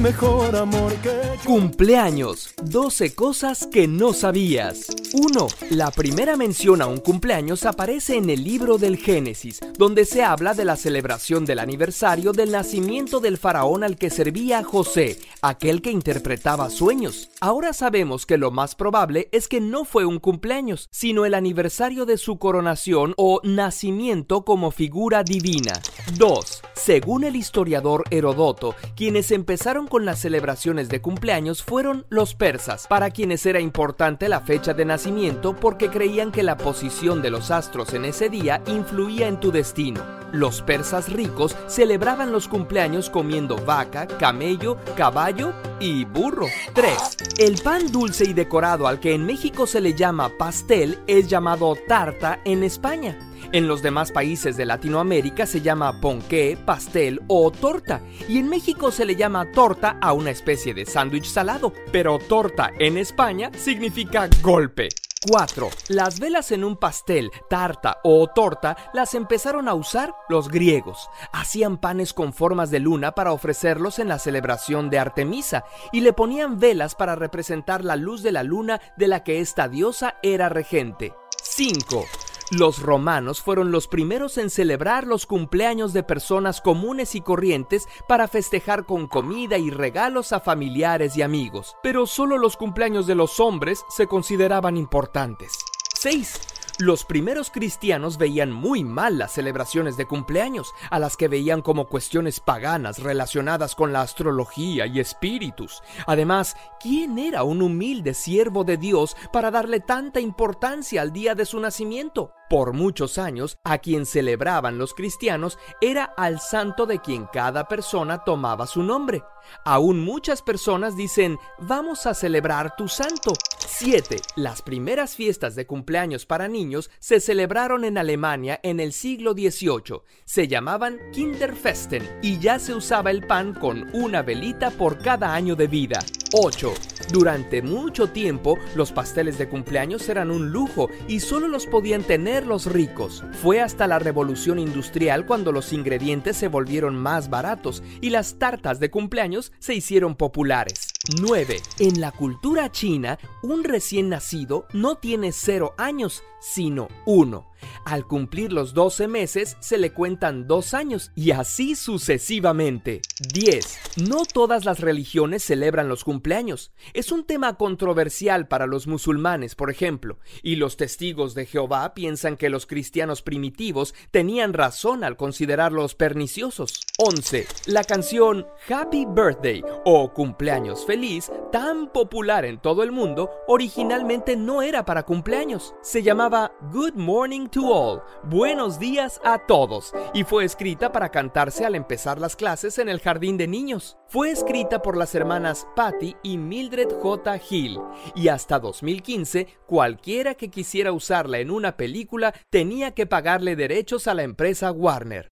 mejor amor que. Cumpleaños. 12 cosas que no sabías. 1. La primera mención a un cumpleaños aparece en el libro del Génesis, donde se habla de la celebración del aniversario del nacimiento del faraón al que servía José, aquel que interpretaba sueños. Ahora sabemos que lo más probable es que no fue un cumpleaños, sino el aniversario de su coronación o nacimiento como figura divina. 2. Según el historiador Herodoto, quienes empezaron con las celebraciones de cumpleaños fueron los persas, para quienes era importante la fecha de nacimiento porque creían que la posición de los astros en ese día influía en tu destino. Los persas ricos celebraban los cumpleaños comiendo vaca, camello, caballo y burro. 3. El pan dulce y decorado al que en México se le llama pastel es llamado tarta en España. En los demás países de Latinoamérica se llama ponqué, pastel o torta. Y en México se le llama torta a una especie de sándwich salado. Pero torta en España significa golpe. 4. Las velas en un pastel, tarta o torta las empezaron a usar los griegos. Hacían panes con formas de luna para ofrecerlos en la celebración de Artemisa y le ponían velas para representar la luz de la luna de la que esta diosa era regente. 5. Los romanos fueron los primeros en celebrar los cumpleaños de personas comunes y corrientes para festejar con comida y regalos a familiares y amigos, pero solo los cumpleaños de los hombres se consideraban importantes. 6. Los primeros cristianos veían muy mal las celebraciones de cumpleaños, a las que veían como cuestiones paganas relacionadas con la astrología y espíritus. Además, ¿quién era un humilde siervo de Dios para darle tanta importancia al día de su nacimiento? Por muchos años, a quien celebraban los cristianos era al santo de quien cada persona tomaba su nombre. Aún muchas personas dicen, vamos a celebrar tu santo. 7. Las primeras fiestas de cumpleaños para niños se celebraron en Alemania en el siglo XVIII. Se llamaban Kinderfesten y ya se usaba el pan con una velita por cada año de vida. 8. Durante mucho tiempo, los pasteles de cumpleaños eran un lujo y solo los podían tener los ricos. Fue hasta la revolución industrial cuando los ingredientes se volvieron más baratos y las tartas de cumpleaños se hicieron populares. 9. En la cultura china, un recién nacido no tiene 0 años, sino 1. Al cumplir los 12 meses se le cuentan 2 años y así sucesivamente. 10. No todas las religiones celebran los cumpleaños. Es un tema controversial para los musulmanes, por ejemplo, y los testigos de Jehová piensan que los cristianos primitivos tenían razón al considerarlos perniciosos. 11. La canción Happy Birthday o Cumpleaños Feliz, tan popular en todo el mundo, originalmente no era para cumpleaños. Se llamaba Good Morning to All, Buenos días a todos, y fue escrita para cantarse al empezar las clases en el jardín de niños. Fue escrita por las hermanas Patty y Mildred J. Hill, y hasta 2015 cualquiera que quisiera usarla en una película tenía que pagarle derechos a la empresa Warner.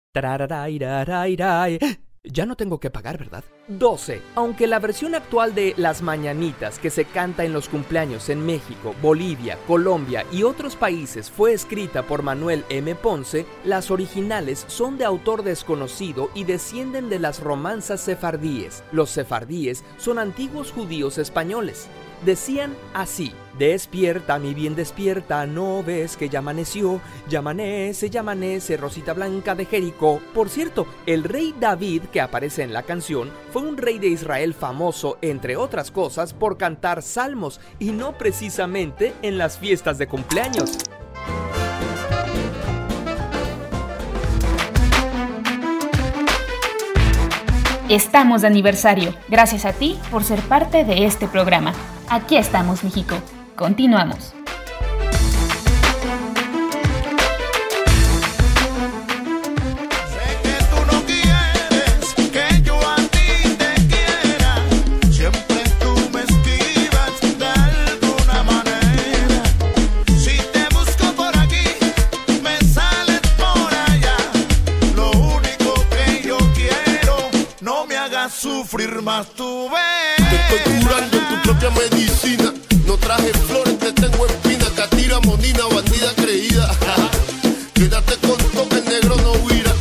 Ya no tengo que pagar, ¿verdad? 12. Aunque la versión actual de Las Mañanitas que se canta en los cumpleaños en México, Bolivia, Colombia y otros países fue escrita por Manuel M. Ponce, las originales son de autor desconocido y descienden de las romanzas sefardíes. Los sefardíes son antiguos judíos españoles. Decían así, despierta, mi bien despierta, no ves que ya amaneció, ya amanece, ya amanece, Rosita Blanca de Jericó. Por cierto, el rey David que aparece en la canción fue un rey de Israel famoso, entre otras cosas, por cantar salmos y no precisamente en las fiestas de cumpleaños. Estamos de aniversario. Gracias a ti por ser parte de este programa. Aquí estamos, México. Continuamos. Masturbé. Te estoy curando en tu propia medicina. No traje flores, te tengo espina. Catira, monina, bandida creída. Quédate con todo que el negro no huirá.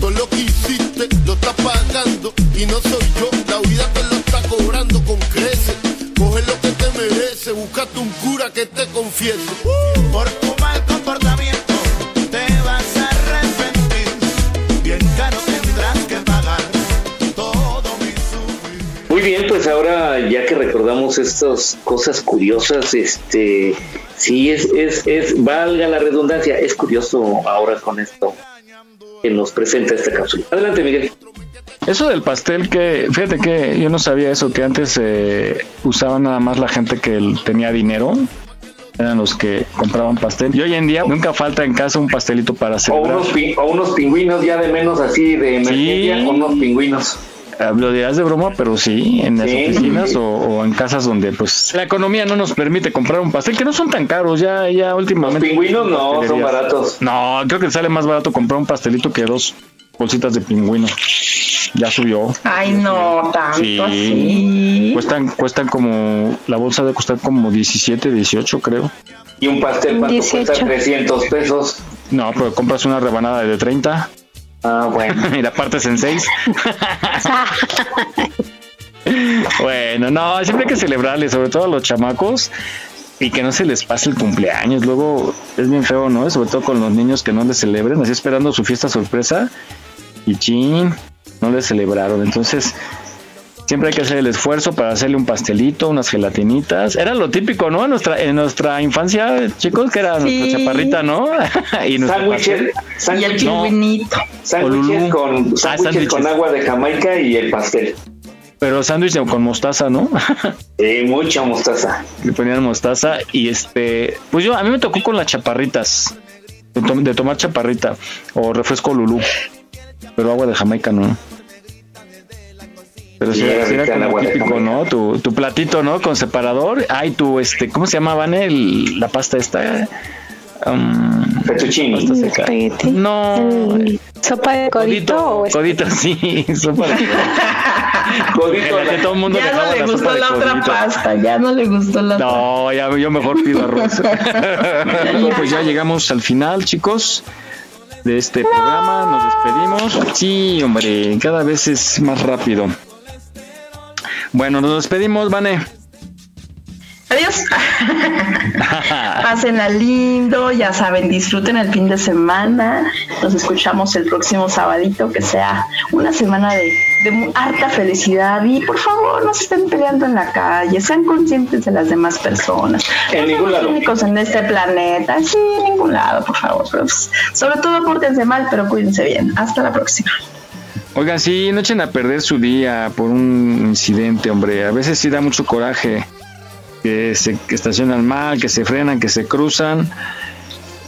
Todo lo que hiciste lo estás pagando. Y no soy yo, la vida te lo está cobrando con creces. Coge lo que te merece, búscate un cura que te confiese. Por ahora ya que recordamos estas cosas curiosas, este, sí es, es, es, valga la redundancia, es curioso ahora con esto que nos presenta esta cápsula. Adelante, Miguel. Eso del pastel que, fíjate que yo no sabía eso, que antes eh, usaban nada más la gente que tenía dinero, eran los que compraban pastel. Y hoy en día nunca falta en casa un pastelito para O celebrar. unos, pi- o unos pingüinos ya de menos así de emergencia, Sí. unos pingüinos. Lo dirás de broma, pero sí, en las Sí. oficinas o, o en casas donde pues la economía no nos permite comprar un pastel, que no son tan caros, ya, ya últimamente. Los pingüinos no, son baratos. No, creo que sale más barato comprar un pastelito que dos bolsitas de pingüino. Ya subió. Ay, no, tanto Sí. así. Cuestan, cuestan como, la bolsa debe costar como 17, 18 creo. Y un pastel, ¿cuánto cuesta? 300 pesos. No, pero compras una rebanada de 30. Ah, bueno. y la partes en 6. bueno, no, siempre hay que celebrarle, sobre todo a los chamacos. Y que no se les pase el cumpleaños. Luego es bien feo, ¿no? Sobre todo con los niños que no les celebren, así esperando su fiesta sorpresa. Y chin, no les celebraron. Entonces, siempre hay que hacer el esfuerzo para hacerle un pastelito, unas gelatinitas. Era lo típico, ¿no? En nuestra, en nuestra infancia, chicos, que era nuestra chaparrita, ¿no? y Sándwiches, el No, pingüinito. sándwiches con, Ah, sándwiches sándwiches. con agua de Jamaica y el pastel. Pero sándwich con mostaza, ¿no? Sí, mucha mostaza. Le ponían mostaza y este, pues yo a mí me tocó con las chaparritas, de, tom- de tomar chaparrita o refresco Lulú, pero agua de Jamaica no. Pero sí, era como típico. ¿no? Tu, tu platito, ¿no? Con separador. Ay, tu, este, ¿cómo se llama, Vane? El- la pasta esta. Um, Fettuccine. pasta seca. No. ¿Sopa de codito o es- Codito, sí, sopa de Codito. Que todo el mundo Ya dejaba no le gustó la otra codito. pasta, ya no le gustó la otra. No, ya, yo mejor pido arroz. Bueno, pues ya llegamos al final, chicos, de este programa. Nos despedimos. Sí, hombre, cada vez es más rápido. Bueno, nos despedimos, Vane. Adiós. Pásenla lindo, ya saben, disfruten el fin de semana. Nos escuchamos el próximo sabadito, que sea una semana de, de harta felicidad. Y por favor, no se estén peleando en la calle, sean conscientes de las demás personas. En no ningún lado. únicos en este planeta. Sí, en ningún lado, por favor. Pero, pues, sobre todo, pórtense mal, pero cuídense bien. Hasta la próxima. Oigan, sí, no echen a perder su día por un incidente, hombre. A veces sí da mucho coraje que se que mal, que se frenan, que se cruzan.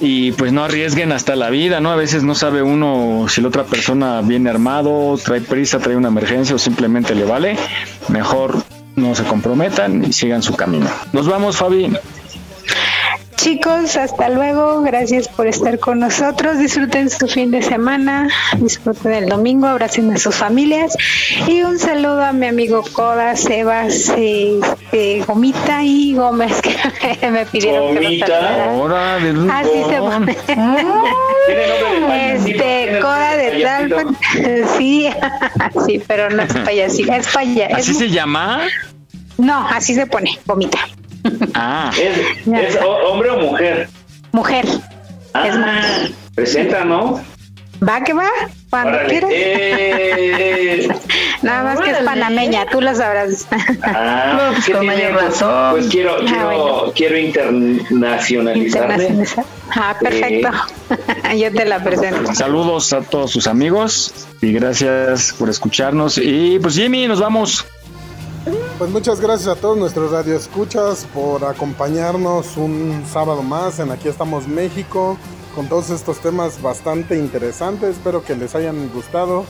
Y pues no arriesguen hasta la vida, ¿no? A veces no sabe uno si la otra persona viene armado, trae prisa, trae una emergencia o simplemente le vale. Mejor no se comprometan y sigan su camino. Nos vamos, Fabi. Chicos, hasta luego. Gracias por estar con nosotros. Disfruten su fin de semana. Disfruten el domingo. Abracen a sus familias. Y un saludo a mi amigo Coda, Sebas, este, Gomita y Gómez, que me pidieron que los Gomita. saludara. Ahora de Así se pone. Este, Coda de Tlalpan. Sí, sí, pero no es payasito. Es paya. ¿Así es- se llama? No, así se pone, Gomita. Ah. ¿Es, es ho- hombre o mujer? Mujer. Ah, presenta, ¿no? Va que va, cuando Órale. quieras. Eh. Nada más que es panameña, tú lo sabrás. Ah, No, pues ¿qué con mayor razón. Pues quiero, Ah, quiero, bueno. quiero internacionalizarme. Internacional. Ah, perfecto. Yo te la presento. Saludos a todos sus amigos y gracias por escucharnos. Y pues Jimmy, nos vamos. Pues muchas gracias a todos nuestros radioescuchas por acompañarnos un sábado más en Aquí estamos México con todos estos temas bastante interesantes. Espero que les hayan gustado.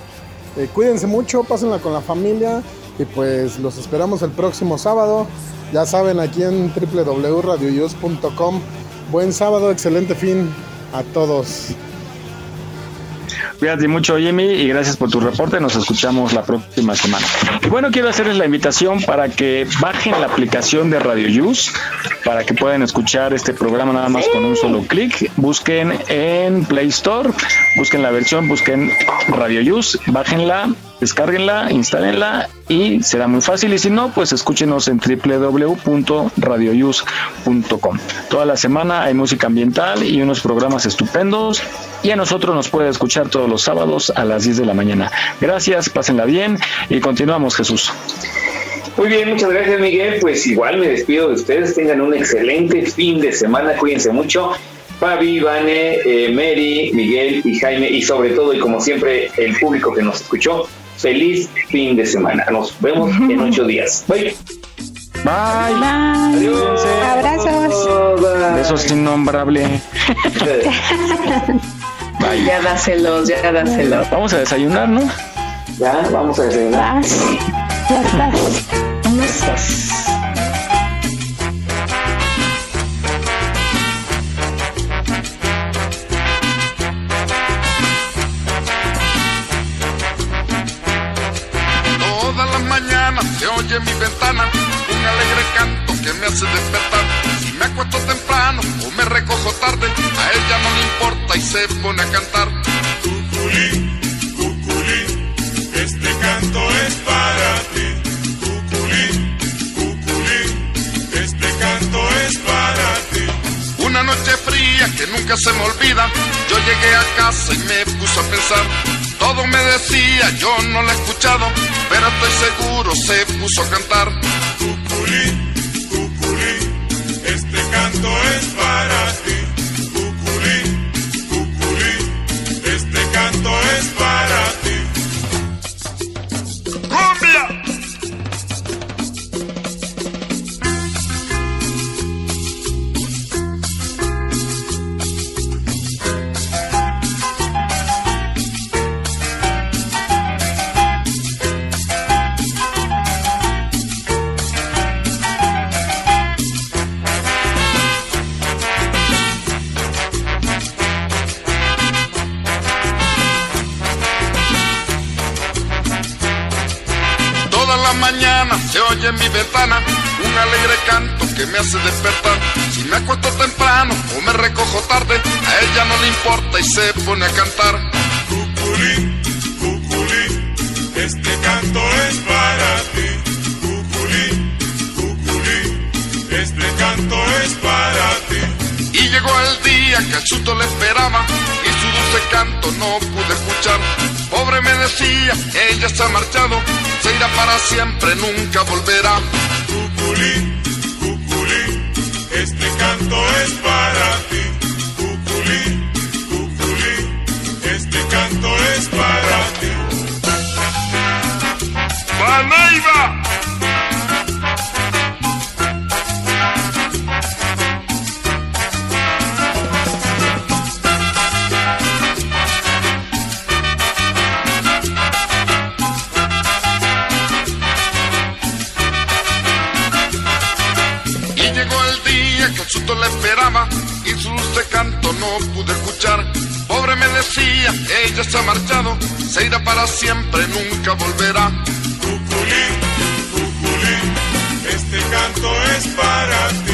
Eh, cuídense mucho, pásenla con la familia y pues los esperamos el próximo sábado. Ya saben, aquí en www.radioyus.com. Buen sábado, excelente fin a todos. Cuídate mucho, Jimmy, y gracias por tu reporte. Nos escuchamos la próxima semana. Y bueno, quiero hacerles la invitación para que bajen la aplicación de Radio Use para que puedan escuchar este programa nada más con un solo clic. Busquen en Play Store, busquen la versión, busquen Radio Use, bájenla, descárguenla, instálenla y será muy fácil. Y si no, pues escúchenos en www.radioyus.com. Toda la semana hay música ambiental y unos programas estupendos. Y a nosotros nos puede escuchar todos los sábados a las 10 de la mañana. Gracias, pásenla bien y continuamos, Jesús. Muy bien, muchas gracias Miguel. Pues igual me despido de ustedes. Tengan un excelente fin de semana. Cuídense mucho. Fabi, Vane, eh, Mary, Miguel y Jaime y sobre todo y como siempre el público que nos escuchó. Feliz fin de semana. Nos vemos en ocho días. Bye. Bye. Adiós. Abrazos. Besos innombrable. Ya dáselos, ya dáselos. Vamos a desayunar, ¿no? Ya, vamos a desayunar. Ya estás. Todas oye en mi ventana un alegre canto que me hace despertar. Si me acuesto temprano o me recojo tarde, a ella no le importa y se pone a cantar. Cuculín, cuculín, este canto es para ti. Cuculín, cuculín, este canto es para ti. Una noche fría que nunca se me olvida, yo llegué a casa y me puse a pensar. Todo me decía, yo no lo he escuchado, pero estoy seguro se puso a cantar. Cuculín, cuculín, este canto es para que me hace despertar. Si me acuesto temprano o me recojo tarde, a ella no le importa y se pone a cantar. Cuculín, cuculín, este canto es para ti. Cuculín, cuculín, este canto es para ti. Y llegó el día que el susto le esperaba y su dulce canto no pude escuchar. Pobre me decía, ella se ha marchado, se irá para siempre, nunca volverá. Cuculín, canto es para ti. Cuculín, cuculín, este canto es para ti. ¡Maneiva! Ella se ha marchado, se irá para siempre, nunca volverá. Cuculín, cuculín, este canto es para ti.